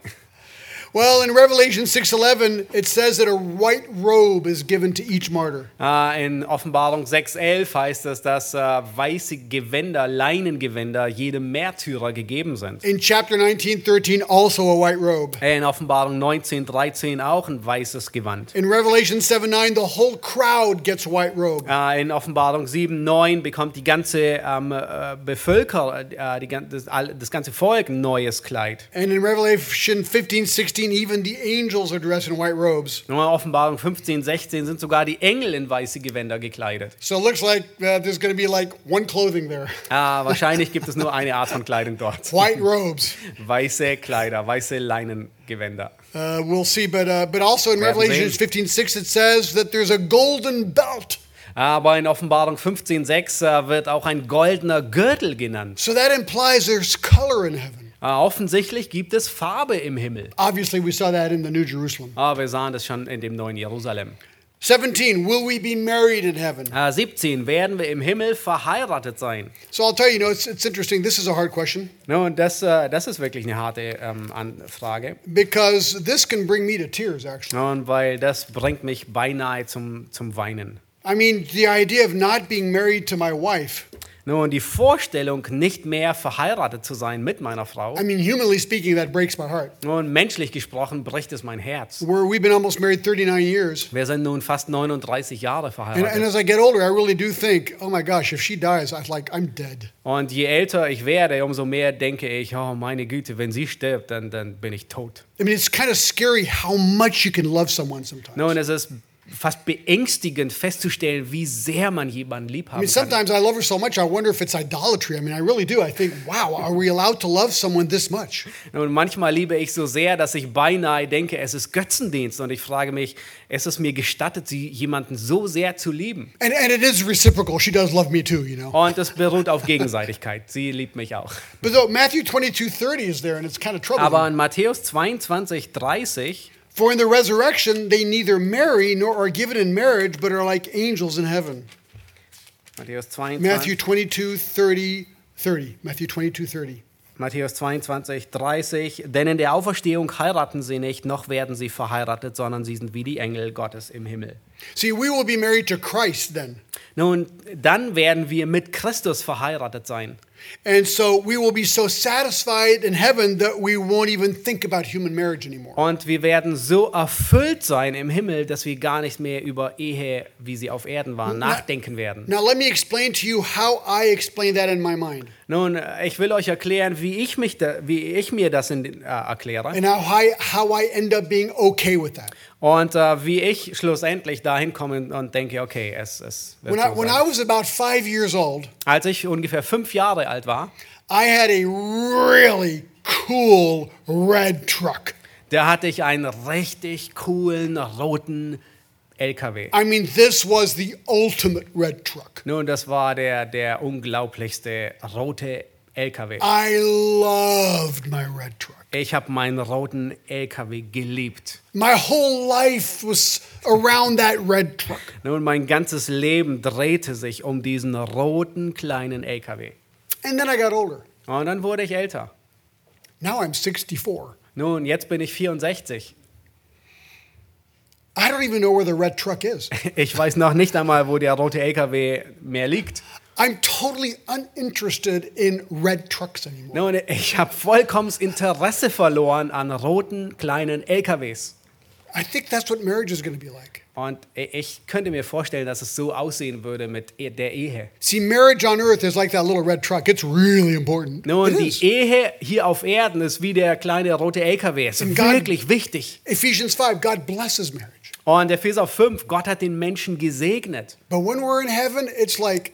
Well, in Revelation 6:11 it says that a white robe is given to each martyr. Äh, In Offenbarung 6,11 heißt es, dass äh, weiße Gewänder, Leinengewänder jedem Märtyrer gegeben sind. In chapter 19:13 also a white robe. In Offenbarung 19,13 auch ein weißes Gewand. In Revelation 7:9 the whole crowd gets a white robe. Äh, In Offenbarung 7,9 bekommt die ganze ähm, äh, Bevölkerung, äh, die, das, das ganze Volk ein neues Kleid. And in Revelation 15:16 even the angels are dressed in white robes. In Offenbarung 15, 16 sind sogar die Engel in weiße Gewänder gekleidet. So it looks like uh, there's going to be like one clothing there. Ah, wahrscheinlich gibt es nur eine Art von Kleidung dort. White robes. Weiße Kleider, weiße Leinengewänder. Uh, we'll see, but uh, but also in Revelation sehen. 15:6 it says that there's a golden belt. Aber in Offenbarung 15,6 äh, wird auch ein goldener Gürtel genannt. So that implies there's color in heaven. Äh, offensichtlich gibt es Farbe im Himmel. Obviously, we saw that in the New Jerusalem. Aber wir sahen das schon in dem neuen Jerusalem. 17, will we be married in heaven? Äh, 17, werden wir im Himmel verheiratet sein? So I'll tell you, you know, it's, it's interesting. This is a hard question Nun, das, äh, das ist wirklich eine harte ähm, Frage. because this can bring me to tears, actually. Und weil das bringt mich beinahe zum, zum Weinen. I mean, the idea of not being married to my wife. Nun, die Vorstellung, nicht mehr verheiratet zu sein mit meiner Frau, I mean, humanly speaking, that breaks my heart. nun, menschlich gesprochen, bricht es mein Herz. Where we've been almost married 39 years. Wir sind nun fast 39 Jahre And, and verheiratet. as I get older, I really do think, oh my gosh, if she dies, I'm like, I'm dead. Und je älter ich werde, umso mehr denke ich, oh meine Güte, wenn sie stirbt, dann, dann bin ich tot. I mean, it's kind of scary how much you can love someone sometimes. Nun, es ist fast beängstigend festzustellen, wie sehr man jemanden lieb I haben mean, kann. sometimes I love her so much, I wonder if it's idolatry. I mean, I really do. I think, wow, are we allowed to love someone this much? Und manchmal liebe ich so sehr, dass ich beinahe denke, es ist Götzendienst. Und ich frage mich, ist es mir gestattet, sie jemanden so sehr zu lieben? And, and it is reciprocal. She does love me too, you know. Und es beruht auf Gegenseitigkeit. Sie liebt mich auch. But though Matthew 22 30 is there, and it's kind of troubling. Aber in Matthäus 22, 30, For in the resurrection, they neither marry nor are given in marriage, but are like angels in heaven. Matthäus 22, Matthew 22 30. 30. Matthew 22 30. Matthäus 22, 30, denn in der Auferstehung heiraten sie nicht, noch werden sie verheiratet, sondern sie sind wie die Engel Gottes im Himmel. See, we will be married to Christ then. Nun, dann werden wir mit Christus verheiratet sein. And so we will be so satisfied in heaven that we won't even think about human marriage anymore. Und wir werden so erfüllt sein im Himmel, dass wir gar nicht mehr über Ehe, wie sie auf Erden war, nachdenken werden. Now, let me explain to you how I explain that in my mind Nun, ich will euch erklären, wie ich, mich da, wie ich mir das in, äh, erkläre and how I, how I end up being okay with that. Und äh, wie ich schlussendlich dahin komme und denke, okay, es, es wird When I, so when sein. I was about five years old, Als ich ungefähr fünf Jahre alt war, I had a really cool red truck. da hatte ich einen richtig coolen roten LKW. I mean, this was the ultimate red truck. Nun, das war der, der unglaublichste rote LKW. I loved my red truck. Ich habe meinen roten LKW geliebt. My whole life was around that red truck. Nun, mein ganzes Leben drehte sich um diesen roten kleinen LKW. And then I got older. Und dann wurde ich älter. Now I'm 64. Nun, jetzt bin ich 64. I don't even know where the red truck is. Ich weiß noch nicht einmal, wo der rote LKW mehr liegt. I'm totally uninterested in red trucks anymore. Nun, ich habe vollkommen Interesse verloren an roten kleinen LKWs. I think that's what marriage is going to be like. Und ich könnte mir vorstellen, dass es so aussehen würde mit e- der Ehe. See, marriage on earth is like that little red truck. It's really important. Nun, It die is. Ehe hier auf Erden ist wie der kleine rote LKW. Es ist God- wirklich wichtig. Ephesians 5, God blesses marriage. Und Epheser 5, Gott hat den Menschen gesegnet. But when we're in heaven, it's like,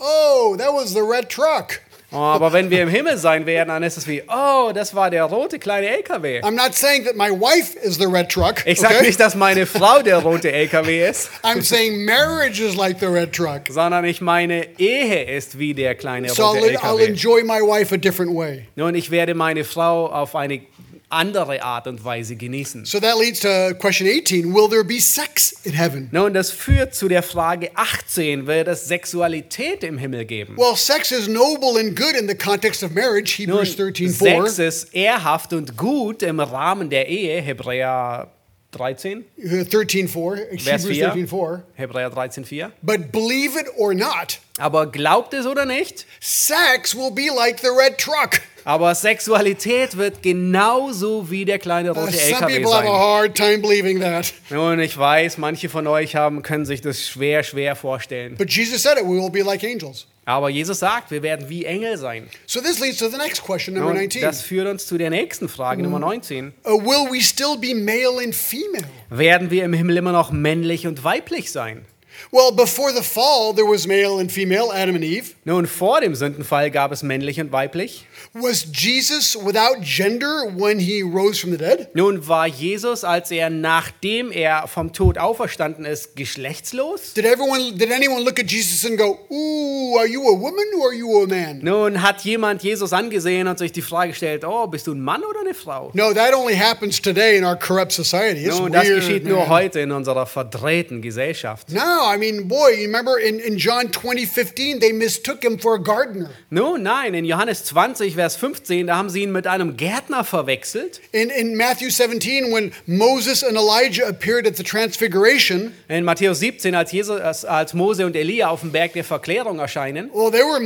oh, that was the red truck. Oh, aber wenn wir im Himmel sein werden, dann ist es wie, oh, das war der rote kleine LKW. I'm not saying that my wife is the red truck. Ich sage okay? nicht, dass meine Frau der rote LKW ist, I'm saying marriage is like the red truck. sondern ich meine Ehe ist wie der kleine So I'll, rote I'll LKW. enjoy my wife a different way. Nun, ich werde meine Frau auf eine andere Art und Weise genießen. So that leads to question 18 Will there be sex in heaven? Nun, das führt zu der Frage 18, wird es Sexualität im Himmel geben? Well, sex is noble and good in the context of marriage, Hebrews 13 Sex 4. ist ehrhaft und gut im Rahmen der Ehe, Hebräer 13, Uh, 13 4. Vers Hebrews 4. 13 4. Hebräer 13, 4. But believe it or not, Aber glaubt es oder nicht? sex will be like the red truck. Aber Sexualität wird genauso wie der kleine Uh, rote LKW people have a sein. hard time believing that. Nun, ich weiß, manche von euch haben, können sich das schwer, schwer vorstellen. But Jesus said it, we will be like angels. Aber Jesus sagt, wir werden wie Engel sein. So this leads to the next question, number Und 19. das führt uns zu der nächsten Frage, Nummer 19. Uh, will we still be male and female? Werden wir im Himmel immer noch männlich und weiblich sein? Well, before the fall, there was male and female, Adam and Eve. Nun, vor dem Sündenfall gab es männlich und weiblich. Was Jesus without gender when he rose from the dead? Nun war Jesus, als er nachdem er vom Tod auferstanden ist, geschlechtslos? Did everyone did anyone look at Jesus and go, "Ooh, are you a woman or are you a man?" Nun hat jemand Jesus angesehen und sich die Frage gestellt, oh, bist du ein Mann oder eine Frau? No, that only happens today in our corrupt society. It's Nun, das weird, geschieht nur man. heute in unserer verdrehten Gesellschaft. No, I mean, boy, you remember in, in John 20, 15, they mistook him for a gardener. Nun, nein, in Johannes 20, Vers 15, da haben sie ihn mit einem Gärtner verwechselt. In, in Matthew 17, when Moses and Elijah appeared at the Transfiguration, In Matthäus 17, als, Jesus, als Mose und Elia auf dem Berg der Verklärung erscheinen, well, they were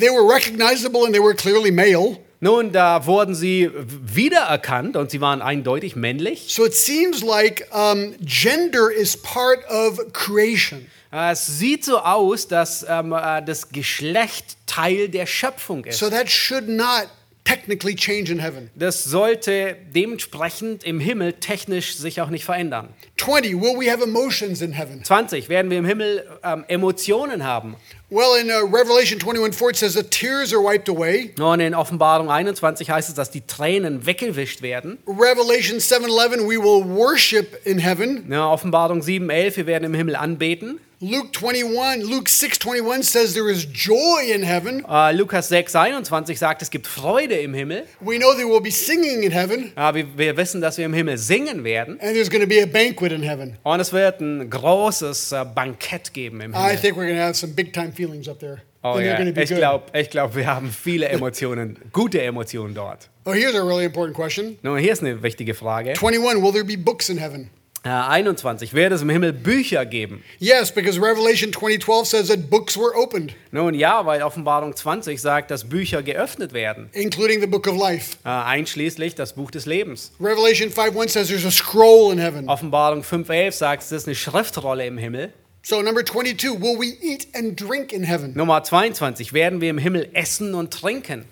they were recognizable and they were clearly male. nun, da wurden sie wiedererkannt und sie waren eindeutig männlich. So it seems like um, gender is part of creation. Äh, Es sieht so aus, dass ähm, äh, das Geschlecht Teil der Schöpfung ist. So that should not technically change in heaven. Das sollte dementsprechend im Himmel technisch sich auch nicht verändern. 20, will we have emotions in heaven? 20. Werden wir im Himmel ähm, Emotionen haben? Well, in uh, Revelation 21 4, it says the tears are wiped away. Und in Offenbarung 21 heißt es, dass die Tränen weggewischt werden. Revelation 7 11, we will worship in heaven. Ja, Offenbarung 7,11, wir werden im Himmel anbeten. Luke 21, Luke 6 21 says there is joy in heaven. Äh, Lukas 6,21 sagt, es gibt Freude im Himmel. We know there will be singing in heaven, Ja, wir, wir wissen, dass wir im Himmel singen werden. and there's going to be a banquet in heaven. Und es wird ein großes äh, Bankett geben im Himmel. I think we're going to have some big time feelings up there. Oh ja, going to be ich glaube, ich glaub, wir haben viele Emotionen, gute Emotionen dort. Oh, here's a really important question. Nun, hier ist eine wichtige Frage. 21, will there be books in heaven? Äh, 21. Wird es im Himmel Bücher geben? Yes, because Revelation 2012 says that books were opened, Nun ja, weil Offenbarung 20 sagt, dass Bücher geöffnet werden. including the book of life. Äh, einschließlich das Buch des Lebens. Revelation 5 1 says there's a scroll in heaven. Offenbarung 5.11 sagt, es ist eine Schriftrolle im Himmel. So, number 22, will we eat and drink in heaven? Nummer 22. Werden wir im Himmel essen und trinken?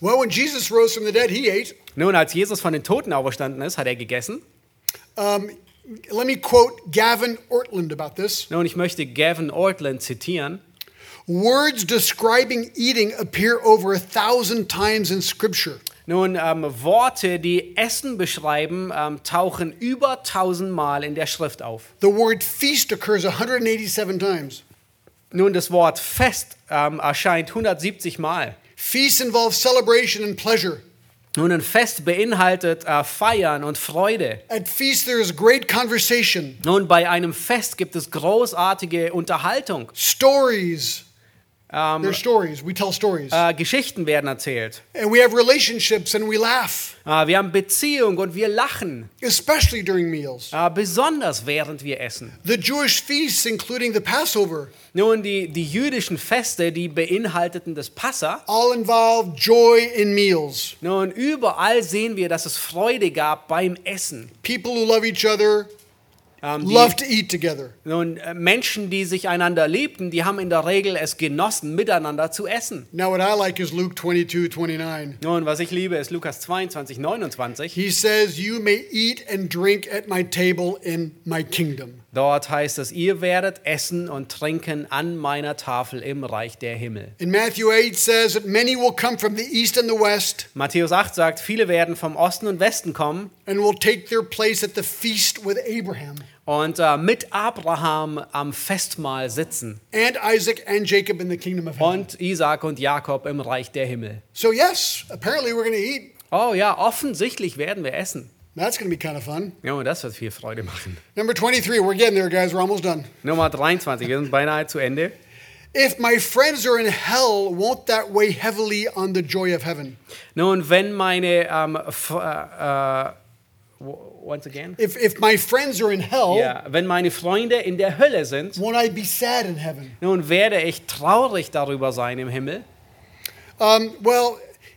Well, when Jesus rose from the dead, he ate. Nun, als Jesus von den Toten auferstanden ist, hat er gegessen. Um, let me quote Gavin Ortland about this. Nun, ich möchte Gavin Ortland zitieren. Words describing eating appear over a thousand times in Scripture. Nun, ähm, Worte, die Essen beschreiben, ähm, tauchen über tausendmal in der Schrift auf. The word feast occurs 187 times. Nun, das Wort Fest ähm, erscheint 170 Mal. Feast involves celebration and pleasure. Nun, ein Fest beinhaltet äh, Feiern und Freude. At feast, there is great conversation, Nun, bei einem Fest gibt es großartige Unterhaltung. stories. Ähm, There's stories. We tell stories. äh, Geschichten werden erzählt. and we have relationships and we laugh, Äh, wir haben Beziehung und wir lachen. especially during meals. Äh, besonders während wir essen. The Jewish feasts, including the Passover, Nun, die, die jüdischen Feste, die beinhalteten das Passa. all involve joy in meals. Nun, überall sehen wir, dass es Freude gab beim Essen. People who love each other Ähm, die, love to eat together. nun, äh, Menschen, die sich einander liebten, die haben in der Regel es genossen, miteinander zu essen. Now, what I like is Luke 22 29. Nun, was ich liebe, ist Lukas 22, 29. He says, You may eat and drink at my table in my kingdom. Dort heißt es, ihr werdet essen und trinken an meiner Tafel im Reich der Himmel. In Matthew 8 says that many will come from the east and the west Matthäus 8 sagt, viele werden vom Osten und Westen kommen and will take their place at the feast with Abraham und äh, mit Abraham am Festmahl sitzen and Isaac and Jacob in the kingdom of heaven. und Isaac und Jakob im Reich der Himmel. So, yes, apparently we're going to eat. Oh ja, offensichtlich werden wir essen. That's going to be kind of fun. Ja, das wird viel Freude machen. Number 23, we're getting there, guys. We're almost done. Nummer 23, wir sind beinahe zu Ende. If my friends are in hell, won't that weigh heavily on the joy of heaven? Nun, wenn meine, ähm, f- äh, äh, once again, If, if my friends are in hell, ja, wenn meine Freunde in der Hölle sind, won't I be sad in heaven? nun werde ich traurig darüber sein im Himmel. Um, well,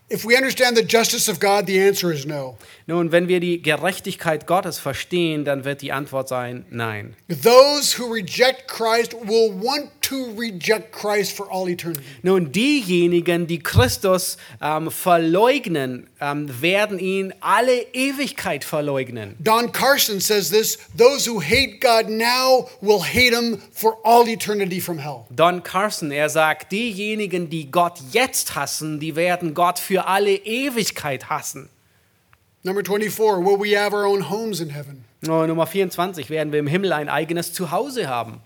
if we understand the justice of God, the answer is no. Nun, wenn wir die Gerechtigkeit Gottes verstehen, dann wird die Antwort sein Nein. Those who reject Christ will want to reject Christ for all eternity. Nun, diejenigen, die Christus ähm, verleugnen, ähm, werden ihn alle Ewigkeit verleugnen. Don Carson says this those who hate God now will hate him for all eternity from hell. Don Carson, er sagt, diejenigen, die Gott jetzt hassen, die werden Gott für alle Ewigkeit hassen. Number 24, will we have our own homes in heaven? Oh, Nummer 24, werden wir im Himmel ein eigenes Zuhause haben.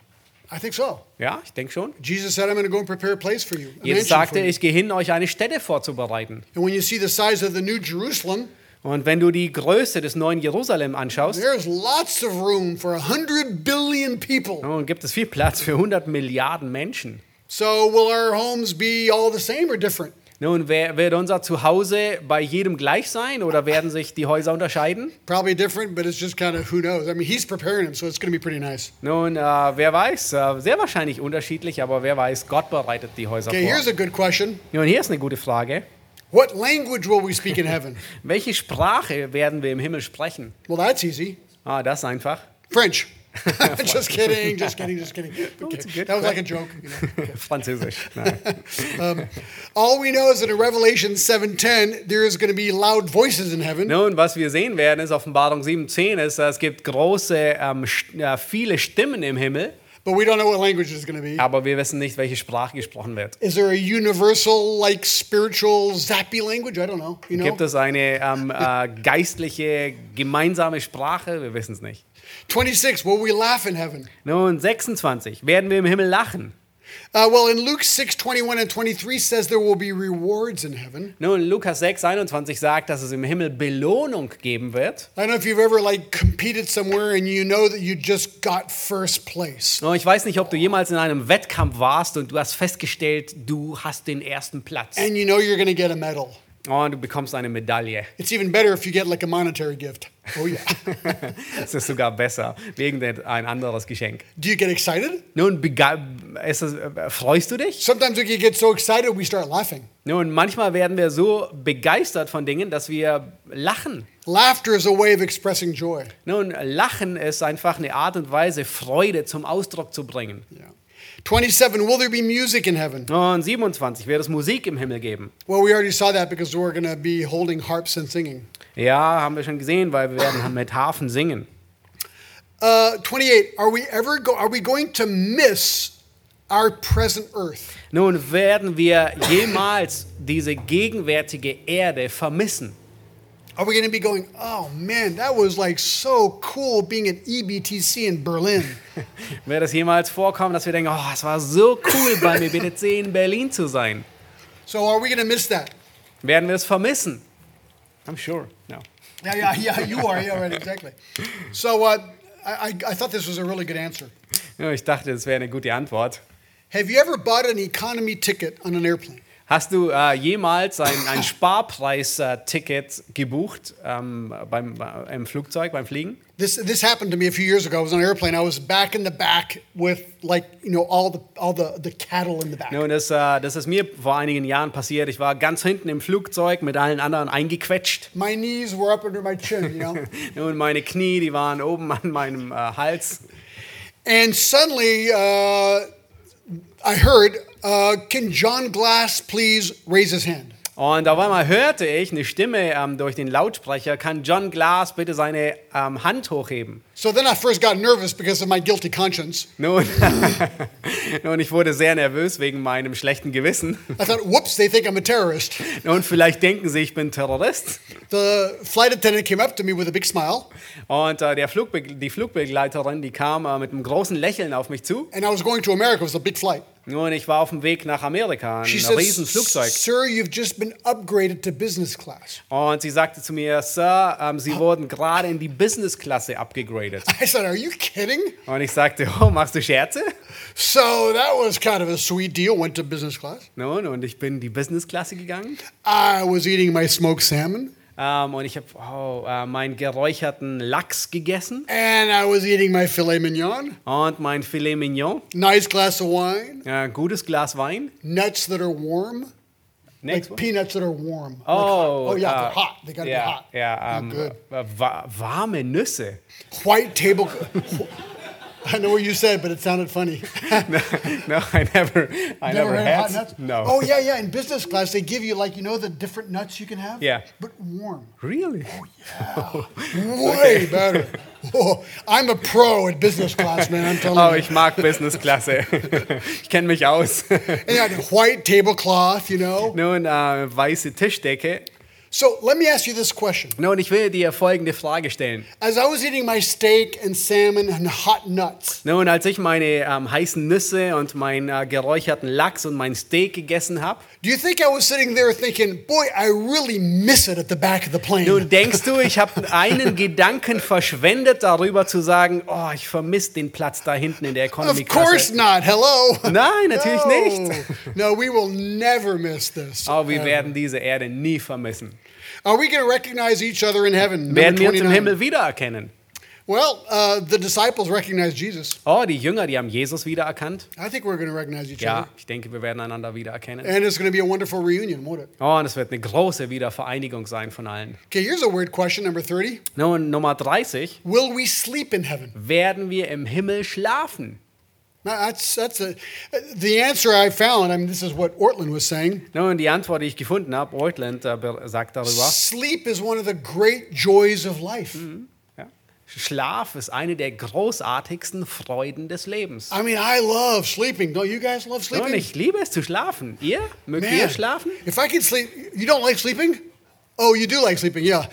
I think so. Ja, ich denke schon. Jesus said, I'm going to go and prepare a place for you. Jesus sagte, ich gehe hin, euch eine Stätte vorzubereiten. And when you see the size of the new Jerusalem, Und wenn du die Größe des neuen Jerusalem anschaust, there's lots of room for 100 billion people. nun gibt es viel Platz für 100 Milliarden Menschen. So will our homes be all the same or different? Nun, wer, wird unser Zuhause bei jedem gleich sein oder werden sich die Häuser unterscheiden? Probably different, but it's just kind of who knows. I mean, he's preparing them, so it's going to be pretty nice. Nun, äh, wer weiß, äh, sehr wahrscheinlich unterschiedlich, aber wer weiß, Gott bereitet die Häuser Okay, here's vor. a good question. Nun, hier ist eine gute Frage. What language will we speak in heaven? Welche Sprache werden wir im Himmel sprechen? Well, that's easy. Ah, das einfach. French. just kidding, just kidding, just kidding. Good That was like a joke. You know? Französisch. Nein. All we know is that in Revelation 7:10, there is going to be loud voices in heaven. Nun, was wir sehen werden, ist Offenbarung 7.10, ist, es gibt große, ähm, äh, viele Stimmen im Himmel, But we don't know what language it's going to be. aber wir wissen nicht, welche Sprache gesprochen wird. Is there a universal, like spiritual, zappy language? I don't know. You know. Gibt es eine ähm, äh, geistliche, gemeinsame Sprache? Wir wissen es nicht. 26. Will we laugh in heaven? Nun, 26. Werden wir im Himmel lachen? Uh, well, in Luke 6, 21 and 23 says there will be rewards in heaven. Nun, Lukas 6, 21 sagt, dass es im Himmel Belohnung geben wird. I don't know if you've ever like competed somewhere and you know that you just got first place. Nun, ich weiß nicht, ob du jemals in einem Wettkampf warst und du hast festgestellt, du hast den ersten Platz. And you know you're going to get a medal. Und du bekommst eine Medaille. It's even better if you get like a monetary gift. Oh yeah. Das ist sogar besser, wegen ein anderes Geschenk. Do you get excited? Nun, es, äh, freust du dich? Sometimes we get so excited we start laughing. Nun, manchmal werden wir so begeistert von Dingen, dass wir lachen. Laughter is a way of expressing joy. Nun, Lachen ist einfach eine Art und Weise, Freude zum Ausdruck zu bringen. Yeah. 27. Will there be music in heaven? Und 27, wird es Musik im Himmel geben? Well, we already saw that because we're going to be holding harps and singing. Ja, haben wir schon gesehen, weil wir werden mit Hafen singen. Uh, 28. Are we ever go? Are we going to miss our present earth? Nun werden wir jemals diese gegenwärtige Erde vermissen. Are we going to be going, oh man, that was like so cool being at E EBTC in Berlin? Wird es jemals vorkommen, dass wir denken, oh, es war so cool, beim EBTC in Berlin zu sein? So are we going to miss that? Werden wir es vermissen? I'm sure. No. Yeah, yeah, yeah, you are. Yeah, right, exactly. So uh, I, I I thought this was a really good answer. Ja, ich dachte, das wäre eine gute Antwort. Have you ever bought an economy ticket on an airplane? Hast du äh, jemals ein, ein Sparpreis-Ticket gebucht ähm, beim, äh, im Flugzeug, beim Fliegen? This this happened to me a few years ago. I was on an airplane. I was back in the back with like you know all the all the the cattle in the back. Nun, das, äh, das ist mir vor einigen Jahren passiert. Ich war ganz hinten im Flugzeug mit allen anderen eingequetscht. My knees were up under my chin, you know. Nun, meine Knie, die waren oben an meinem äh, Hals. and suddenly uh, I heard, uh, "Can John Glass please raise his hand?" Und auf einmal hörte ich eine Stimme ähm, durch den Lautsprecher, kann John Glass bitte seine ähm, Hand hochheben? So then I first got nervous because of my guilty conscience. Nun, nun, ich wurde sehr nervös wegen meinem schlechten Gewissen. I thought, "Whoops, they think I'm a terrorist." Und vielleicht denken sie, ich bin Terrorist. The flight attendant came up to me with a big smile, Und äh, der Flugbe die Flugbegleiterin, die kam äh, mit einem großen Lächeln auf mich zu. and I was going to America. It was a big flight. Nun, ich war auf dem Weg nach Amerika, ein She riesen Flugzeug. "Sir, you've just been upgraded to business class." Und sie sagte zu mir, Sir, ähm, Sie wurden gerade in die Business-Klasse abgegradet. I said, "Are you kidding?" Und ich sagte, oh, machst du Scherze? So that was kind of a sweet deal. Went to business class. Nun, und ich bin in die Business-Klasse gegangen. I was eating my smoked salmon, Ähm, und ich habe oh, äh, meinen geräucherten Lachs gegessen and I was eating my filet mignon. und mein Filet Mignon. Nice glass of wine, Äh, gutes Glas Wein. nuts that are warm, Next like peanuts that are warm. Like Oh, oh yeah, uh, they're hot. They gotta ja, be hot. ja, ähm, good. wa warme Nüsse. White table. I know what you said, but it sounded funny. no, I never, I never, had had. hot nuts. No. Oh yeah, yeah. In business class, they give you like you know the different nuts you can have. Yeah. But warm. Really? Oh yeah. Way better. Oh, I'm a pro at business class, man. I'm telling Oh, you. Oh, ich mag Business-Klasse. ich kenne mich aus. And you had white tablecloth, you know. Nun, äh, weiße Tischdecke. So let me ask you this question. Nun, ich will dir folgende Frage stellen. As I was eating my steak and salmon and hot nuts, Nun, als ich meine ähm, heißen Nüsse und meinen äh, geräucherten Lachs und mein Steak gegessen habe, do you think I was sitting there thinking, boy, I really miss it at the back of the plane? nun denkst du, ich habe einen Gedanken verschwendet, darüber zu sagen, oh, ich vermisse den Platz da hinten in der of Economy course Klasse. not. Hello. Nein, natürlich no. nicht. No, we will never miss this. Aber wir werden diese Erde nie vermissen. Are we going to recognize each other in heaven? Werden wir uns im 29. Himmel wiedererkennen? Well, uh, the disciples recognized Jesus. Oh, die Jünger, die haben Jesus wiedererkannt. I think we're going to recognize each Ja, other. ich denke, wir werden einander wiedererkennen. And it's going to be a wonderful reunion, won't it? Oh, und es wird eine große Wiedervereinigung sein von allen. Okay, here's a weird question, number 30. Nun, Nummer 30. Will we sleep in heaven? Werden wir im Himmel schlafen? That's, that's a, the answer I found. I mean, this is what Ortland was saying. Nun, die Antwort, die ich gefunden habe, Ortland äh, sagt darüber. Sleep is one of the great joys of life. Ja. Schlaf ist eine der großartigsten Freuden des Lebens. I mean, I love sleeping. Don't you guys love Nun, sleeping? ich liebe es zu schlafen. Ihr? Mögt ihr schlafen? if I could sleep, you don't like sleeping? Oh, you do like sleeping, yeah.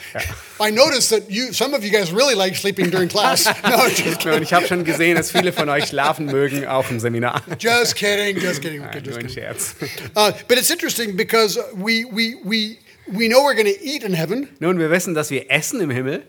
I noticed that you, some of you guys really like sleeping during class. No, just, Nun, ich habe schon gesehen, dass viele von euch schlafen mögen, auch im Seminar. just kidding, just kidding. Ja, Okay, nur just ein kidding. Scherz. Uh, but it's interesting because we we we we know we're to eat in heaven, Nun, wir wissen, dass wir essen im Himmel.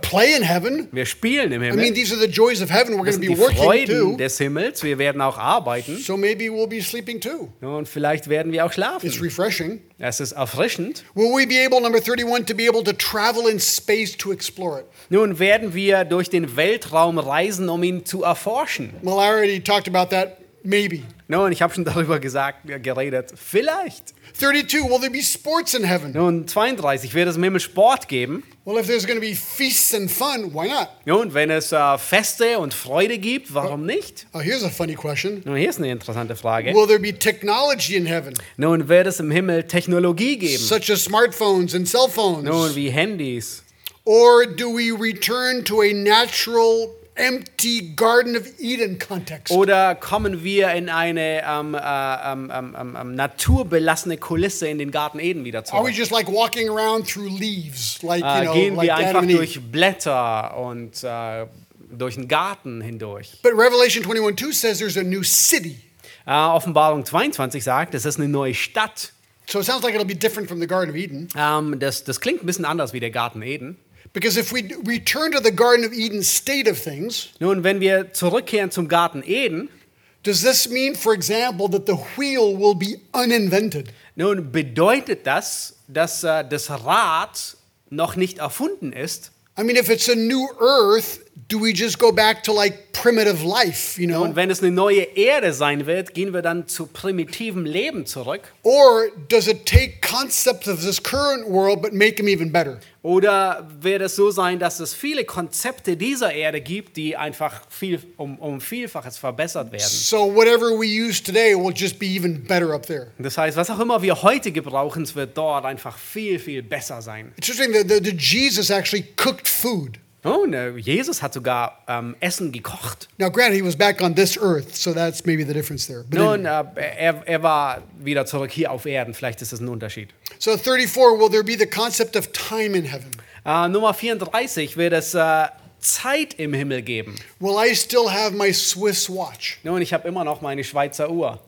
play in heaven. Wir spielen im I mean, Himmel. these are the joys of heaven. We're die be working Freuden too. des Himmels. Wir werden auch arbeiten. So maybe we'll be sleeping too. Und vielleicht werden wir auch schlafen. It's refreshing. Es ist erfrischend. Will we be able, number 31, to be able to travel in space to explore it? Nun werden wir durch den Weltraum reisen, um ihn zu erforschen. Already talked about that. Maybe. Nun, ich habe schon darüber gesagt, äh, geredet. Vielleicht. 32, will there be sports in heaven? Nun, 32. Wird es im Himmel Sport geben? Well, if there's going to be feasts and fun, why not? Nun, wenn es äh, Feste und Freude gibt, warum nicht? Oh, here's a funny question. Nun, hier ist eine interessante Frage. Will there be technology in heaven, Nun, wird es im Himmel Technologie geben? such as smartphones and cell phones? Nun, wie Handys. Or do we return to a natural empty Garden of Eden context? Oder kommen wir in eine ähm, äh, ähm, ähm, naturbelassene Kulisse in den Garten Eden wieder Are we zurück? just like walking around through leaves, like you Äh, know, gehen like wir einfach durch Blätter und äh, durch den Garten hindurch? But Revelation 21 2 says there's a new city. Äh, Offenbarung 22 sagt, es ist eine neue Stadt. So it sounds like it'll be different from the Garden of Eden. Ähm, das, das klingt ein bisschen anders wie der Garten Eden. Because if we return to the Garden of Eden state of things, Nun, wenn wir zurückkehren zum Garten Eden, does this mean, for example, that the wheel will be uninvented? nun bedeutet das, dass äh, das Rad noch nicht erfunden ist. I mean, if it's a new earth, do we just go back to like primitive life, you know? Und wenn es eine neue Erde sein wird, gehen wir dann zu primitivem Leben zurück. Or does it take concepts of this current world but make them even better? Oder wird es so sein, dass es viele Konzepte dieser Erde gibt, die einfach viel, um, um Vielfaches verbessert werden? So whatever we use today will just be even better up there. Das heißt, was auch immer wir heute gebrauchen, wird dort einfach viel, viel besser sein. It's interesting that Jesus actually cooked food. Oh, ne, Jesus hat sogar ähm, Essen gekocht. Now, granted, he was back on this earth, so that's maybe the difference there. But Nun, anyway. äh, er, er war wieder zurück hier auf Erden. Vielleicht ist das ein Unterschied. So 34, will there be the concept of time in heaven? Äh, Nummer 34 wird es äh, Zeit im Himmel geben. Will I still have my Swiss watch? Nun, ich habe immer noch meine Schweizer Uhr.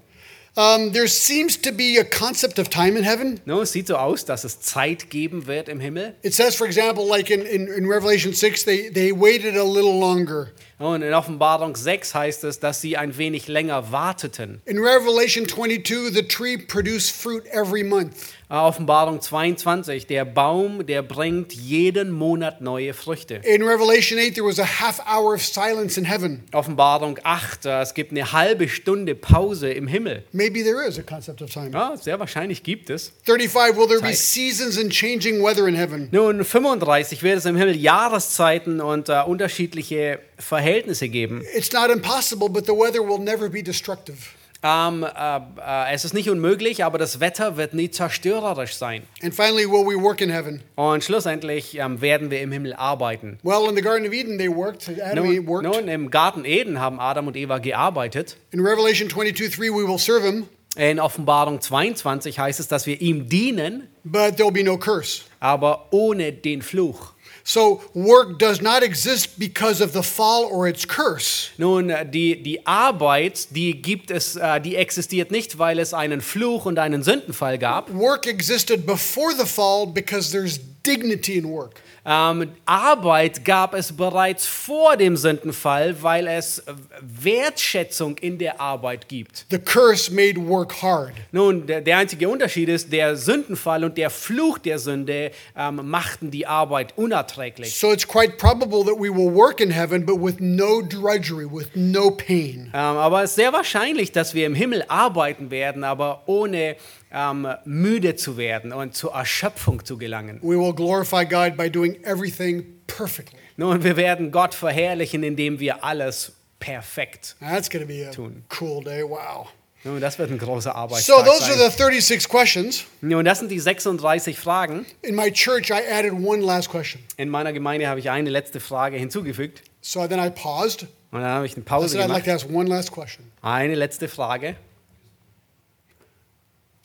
Um, there seems to be a concept of time in heaven. Nun, es sieht so aus, dass es Zeit geben wird im Himmel. It says, for example, like in, in, in Revelation 6, they, they waited a little longer. Und in Offenbarung 6 heißt es, dass sie ein wenig länger warteten. In Revelation 22, the tree produced fruit every month. Äh, Offenbarung 22, der Baum, der bringt jeden Monat neue Früchte. In Revelation 8, there was a half hour of silence in heaven. Offenbarung 8, äh, es gibt eine halbe Stunde Pause im Himmel. Maybe there is a concept of time. Ja, sehr wahrscheinlich gibt es. 35, will there be seasons and changing weather in heaven? Nun, 35 wird es im Himmel Jahreszeiten und äh, unterschiedliche Verhältnisse geben. It's not impossible, but the weather will never be destructive. Ähm, äh, äh, es ist nicht unmöglich, aber das Wetter wird nie zerstörerisch sein. And finally, will we work in heaven? Und schlussendlich ähm, werden wir im Himmel arbeiten. Well, in the Garden of Eden, they worked. Adam Nun, worked. nun, im Garten Eden haben Adam und Eva gearbeitet. In Revelation 22, 3, we will serve him, In Offenbarung 22 heißt es, dass wir ihm dienen, but there'll be no curse. aber ohne den Fluch. So work does not exist because of the fall or its curse. Nun, die, die Arbeit, die gibt es, äh, die existiert nicht, weil es einen Fluch und einen Sündenfall gab. Work existed before the fall because there's dignity in work. Ähm, Arbeit gab es bereits vor dem Sündenfall, weil es äh, Wertschätzung in der Arbeit gibt. The curse made work hard. Nun, der, der einzige Unterschied ist, der Sündenfall und der Fluch der Sünde ähm, machten die Arbeit unerträglich. So it's quite probable that we will work in heaven, but with no drudgery, with no pain. Ähm, aber es ist sehr wahrscheinlich, dass wir im Himmel arbeiten werden, aber ohne ähm, müde zu werden und zur Erschöpfung zu gelangen. We will glorify God by doing everything perfectly. Nun, wir werden Gott verherrlichen, indem wir alles perfekt. That's to be a Tun. cool day. Wow. Nun, das wird ein großer So Arbeitstag those are sein. the 36 questions. Nun, das sind die 36 Fragen. In my church, I added one last question. In meiner Gemeinde habe ich eine letzte Frage hinzugefügt. So then I paused. Und dann habe ich eine I Pause I'd like gemacht. to ask one last question. Eine letzte Frage.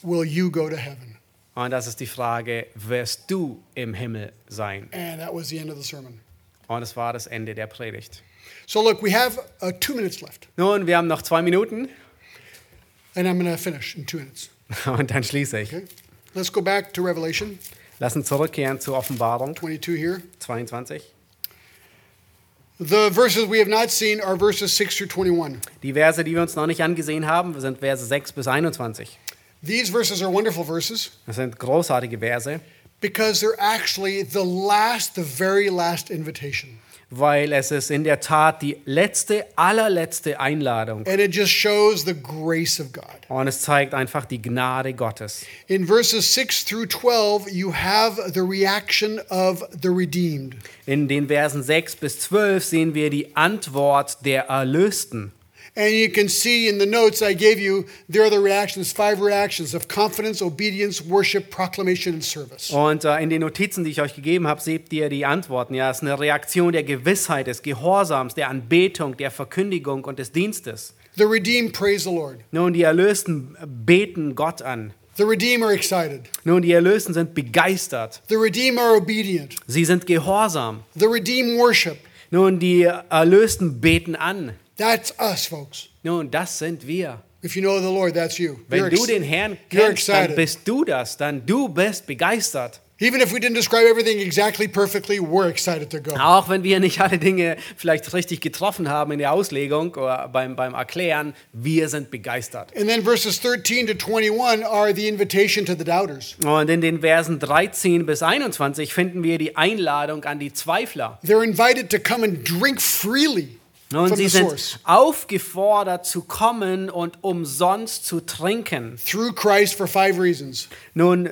Will you go to heaven? Und das ist die Frage, wirst du im Himmel sein? And that was the end of the sermon. Und es war das Ende der Predigt. So look, we have uh, two minutes left, Nun, wir haben noch zwei Minuten and I'm going to finish in two minutes. und dann schließe ich. Okay? Let's go back to Revelation Lass uns zurückkehren zur Offenbarung 22 here. 22. The verses we have not seen are verses 6 through 21. Die Verse, die wir uns noch nicht angesehen haben, sind Verse 6 bis 21. These verses are wonderful verses Das sind großartige Verse, because they're actually the last, the very last invitation. weil es ist in der Tat die letzte, allerletzte Einladung. And it just shows the grace of God. Und es zeigt einfach die Gnade Gottes. In verses 6 through 12, you have the reaction of the redeemed. In den Versen 6 bis 12 sehen wir die Antwort der Erlösten. And you can see in the notes I gave you, there are the reactions, five reactions of confidence, obedience, worship, proclamation, and service. Und äh, in den Notizen, die ich euch gegeben habe, seht ihr die Antworten. Ja, es ist eine Reaktion der Gewissheit, des Gehorsams, der Anbetung, der Verkündigung und des Dienstes. The redeemed praise the Lord. Nun, die Erlösten beten Gott an. The redeemed are excited. Nun, die Erlösten sind begeistert. The redeemed are obedient. Sie sind gehorsam. The redeemed worship. Nun, die Erlösten beten an. That's us, folks. Nun, das sind wir. If you know the Lord, that's you. Wenn du den Herrn kennst, dann bist du das. Dann du bist begeistert. Even if we didn't describe everything exactly perfectly, we're excited to go. Auch wenn wir nicht alle Dinge vielleicht richtig getroffen haben in der Auslegung oder beim, beim Erklären, wir sind begeistert. And then verses 13 to 21 are the invitation to the doubters. Und in den Versen 13 bis 21 finden wir die Einladung an die Zweifler. They're invited to come and drink freely Und from sie sind aufgefordert zu kommen und umsonst zu trinken. through Christ for five reasons. Nun,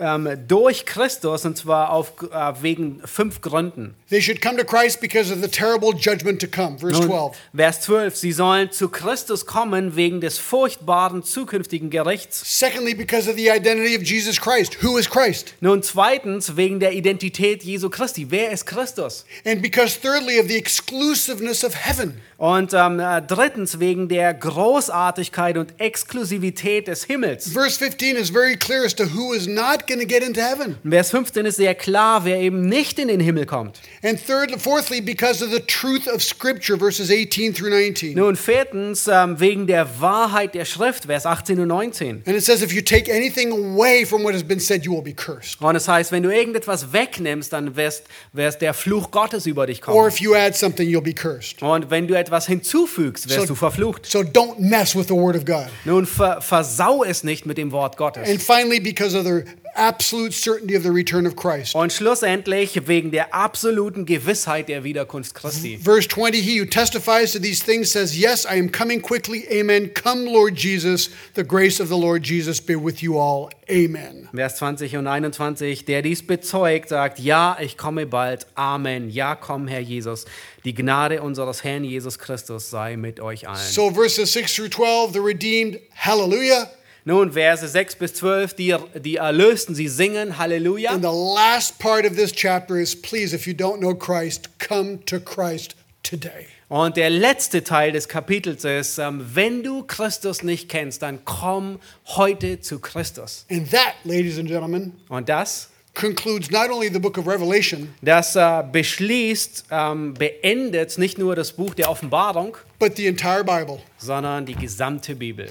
ähm, durch Christus und zwar auf, äh, wegen fünf Gründen. They should come to Christ because of the terrible judgment to come. Verse Nun, 12. Vers 12, sie sollen zu Christus kommen wegen des furchtbaren zukünftigen Gerichts. Secondly, because of the identity of Jesus Christ. Who is Christ? Nun zweitens wegen der Identität Jesu Christi. Wer ist Christus? And because thirdly, of the exclusiveness of heaven. Und ähm, äh, drittens wegen der Großartigkeit und Exklusivität des Himmels. Verse 15 is very clear as to who is not going to get into heaven. In Vers 15 ist sehr klar, wer eben nicht in den Himmel kommt. And third, fourthly, because of the truth of Scripture, verses 18 through 19. Nun viertens ähm, wegen der Wahrheit der Schrift, Vers 18 und 19. And it says, if you take anything away from what has been said, you will be cursed. Und es heißt, wenn du irgendetwas wegnimmst, dann wirst, wirst der Fluch Gottes über dich Or kommen. if you add something, you'll be cursed. Und wenn du etwas hinzufügst, wirst So- du verflucht. So don't mess with the Word of God. Nun ver versau es nicht mit dem Wort Gottes. And finally, because of the absolute certainty of the return of Christ. Und schlussendlich wegen der absoluten Gewissheit der Wiederkunft Christi. Verse 20, he who testifies to these things says, Yes, I am coming quickly. Amen. Come, Lord Jesus. The grace of the Lord Jesus be with you all. Amen. Vers 20 und 21, der dies bezeugt, sagt, ja, ich komme bald. Amen. Ja, komm, Herr Jesus. Die Gnade unseres Herrn Jesus Christus sei mit euch allen. So, verses 6 through 12, the redeemed, hallelujah. Nun, Verse 6 bis 12, die, die Erlösten, sie singen Halleluja. And the last part of this chapter is please, if you don't know Christ, come to Christ today. Und der letzte Teil des Kapitels ist, ähm, wenn du Christus nicht kennst, dann komm heute zu Christus. And that, ladies and gentlemen, Und das, concludes not only the book of Revelation, das äh, beschließt, ähm, beendet nicht nur das Buch der Offenbarung, but the entire Bible. sondern die gesamte Bibel.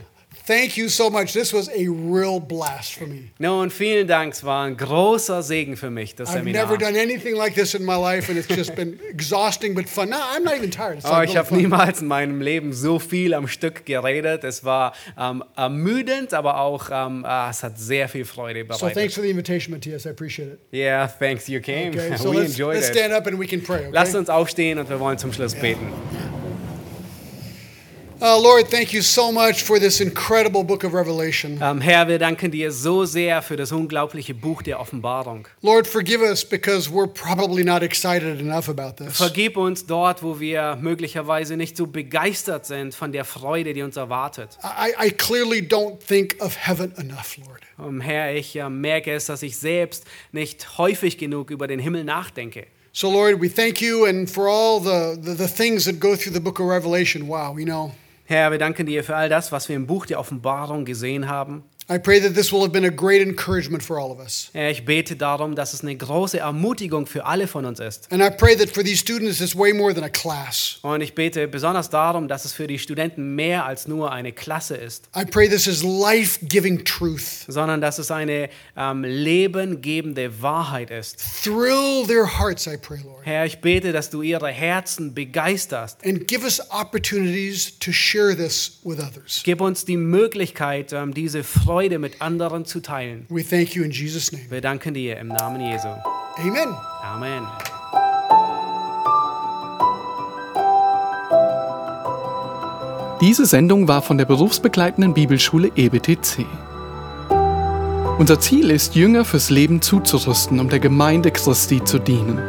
Thank you so much. This was a real blast for me. Nun, vielen Dank, es war ein großer Segen für mich, das I've Seminar. never done anything like this in my life, and it's just been exhausting but fun. No, I'm not even tired. It's Oh, like ich habe niemals in meinem Leben so viel am Stück geredet. Es war ähm, ermüdend, aber auch ähm, äh, es hat sehr viel Freude So thanks bereitet. for the invitation, Matthias. I appreciate it. Yeah, thanks you came. Okay, so We let's, enjoyed let's it. stand up and we can pray. Lasst Okay? uns aufstehen und wir wollen zum Schluss beten. Uh, Lord, thank you so much for this incredible book of Revelation. Ähm, Herr, wir danken dir so sehr für das unglaubliche Buch der Offenbarung. Lord, forgive us because we're probably not excited enough about this. Vergib uns dort, wo wir möglicherweise nicht so begeistert sind von der Freude, die uns erwartet. I, I clearly don't think of heaven enough, Lord. Ähm, Herr, ich äh, merke es, dass ich selbst nicht häufig genug über den Himmel nachdenke. So, Lord, we thank you and for all the, the, the things that go through the book of Revelation. Wow, you know. Herr, wir danken dir für all das, was wir im Buch der Offenbarung gesehen haben. I pray that this will have been a great encouragement for all of us. Herr, ich bete darum, dass es eine große Ermutigung für alle von uns ist. And I pray that for these students, it's way more than a class. Und ich bete besonders darum, dass es für die Studenten mehr als nur eine Klasse ist, I pray this is life giving truth. sondern dass es eine ähm, lebengebende Wahrheit ist. Thrill their hearts, I pray, Lord. Herr, ich bete, dass du ihre Herzen begeisterst. And give us opportunities to share this with others. Gib uns die Möglichkeit, ähm, diese Freude mit anderen zu teilen. We thank you in Jesus' name. Wir danken dir im Namen Jesu. Amen. Amen. Diese Sendung war von der berufsbegleitenden Bibelschule EBTC. Unser Ziel ist, Jünger fürs Leben zuzurüsten, um der Gemeinde Christi zu dienen.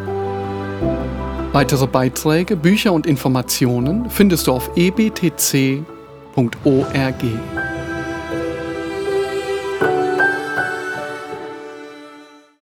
Weitere Beiträge, Bücher und Informationen findest du auf ebtc.org.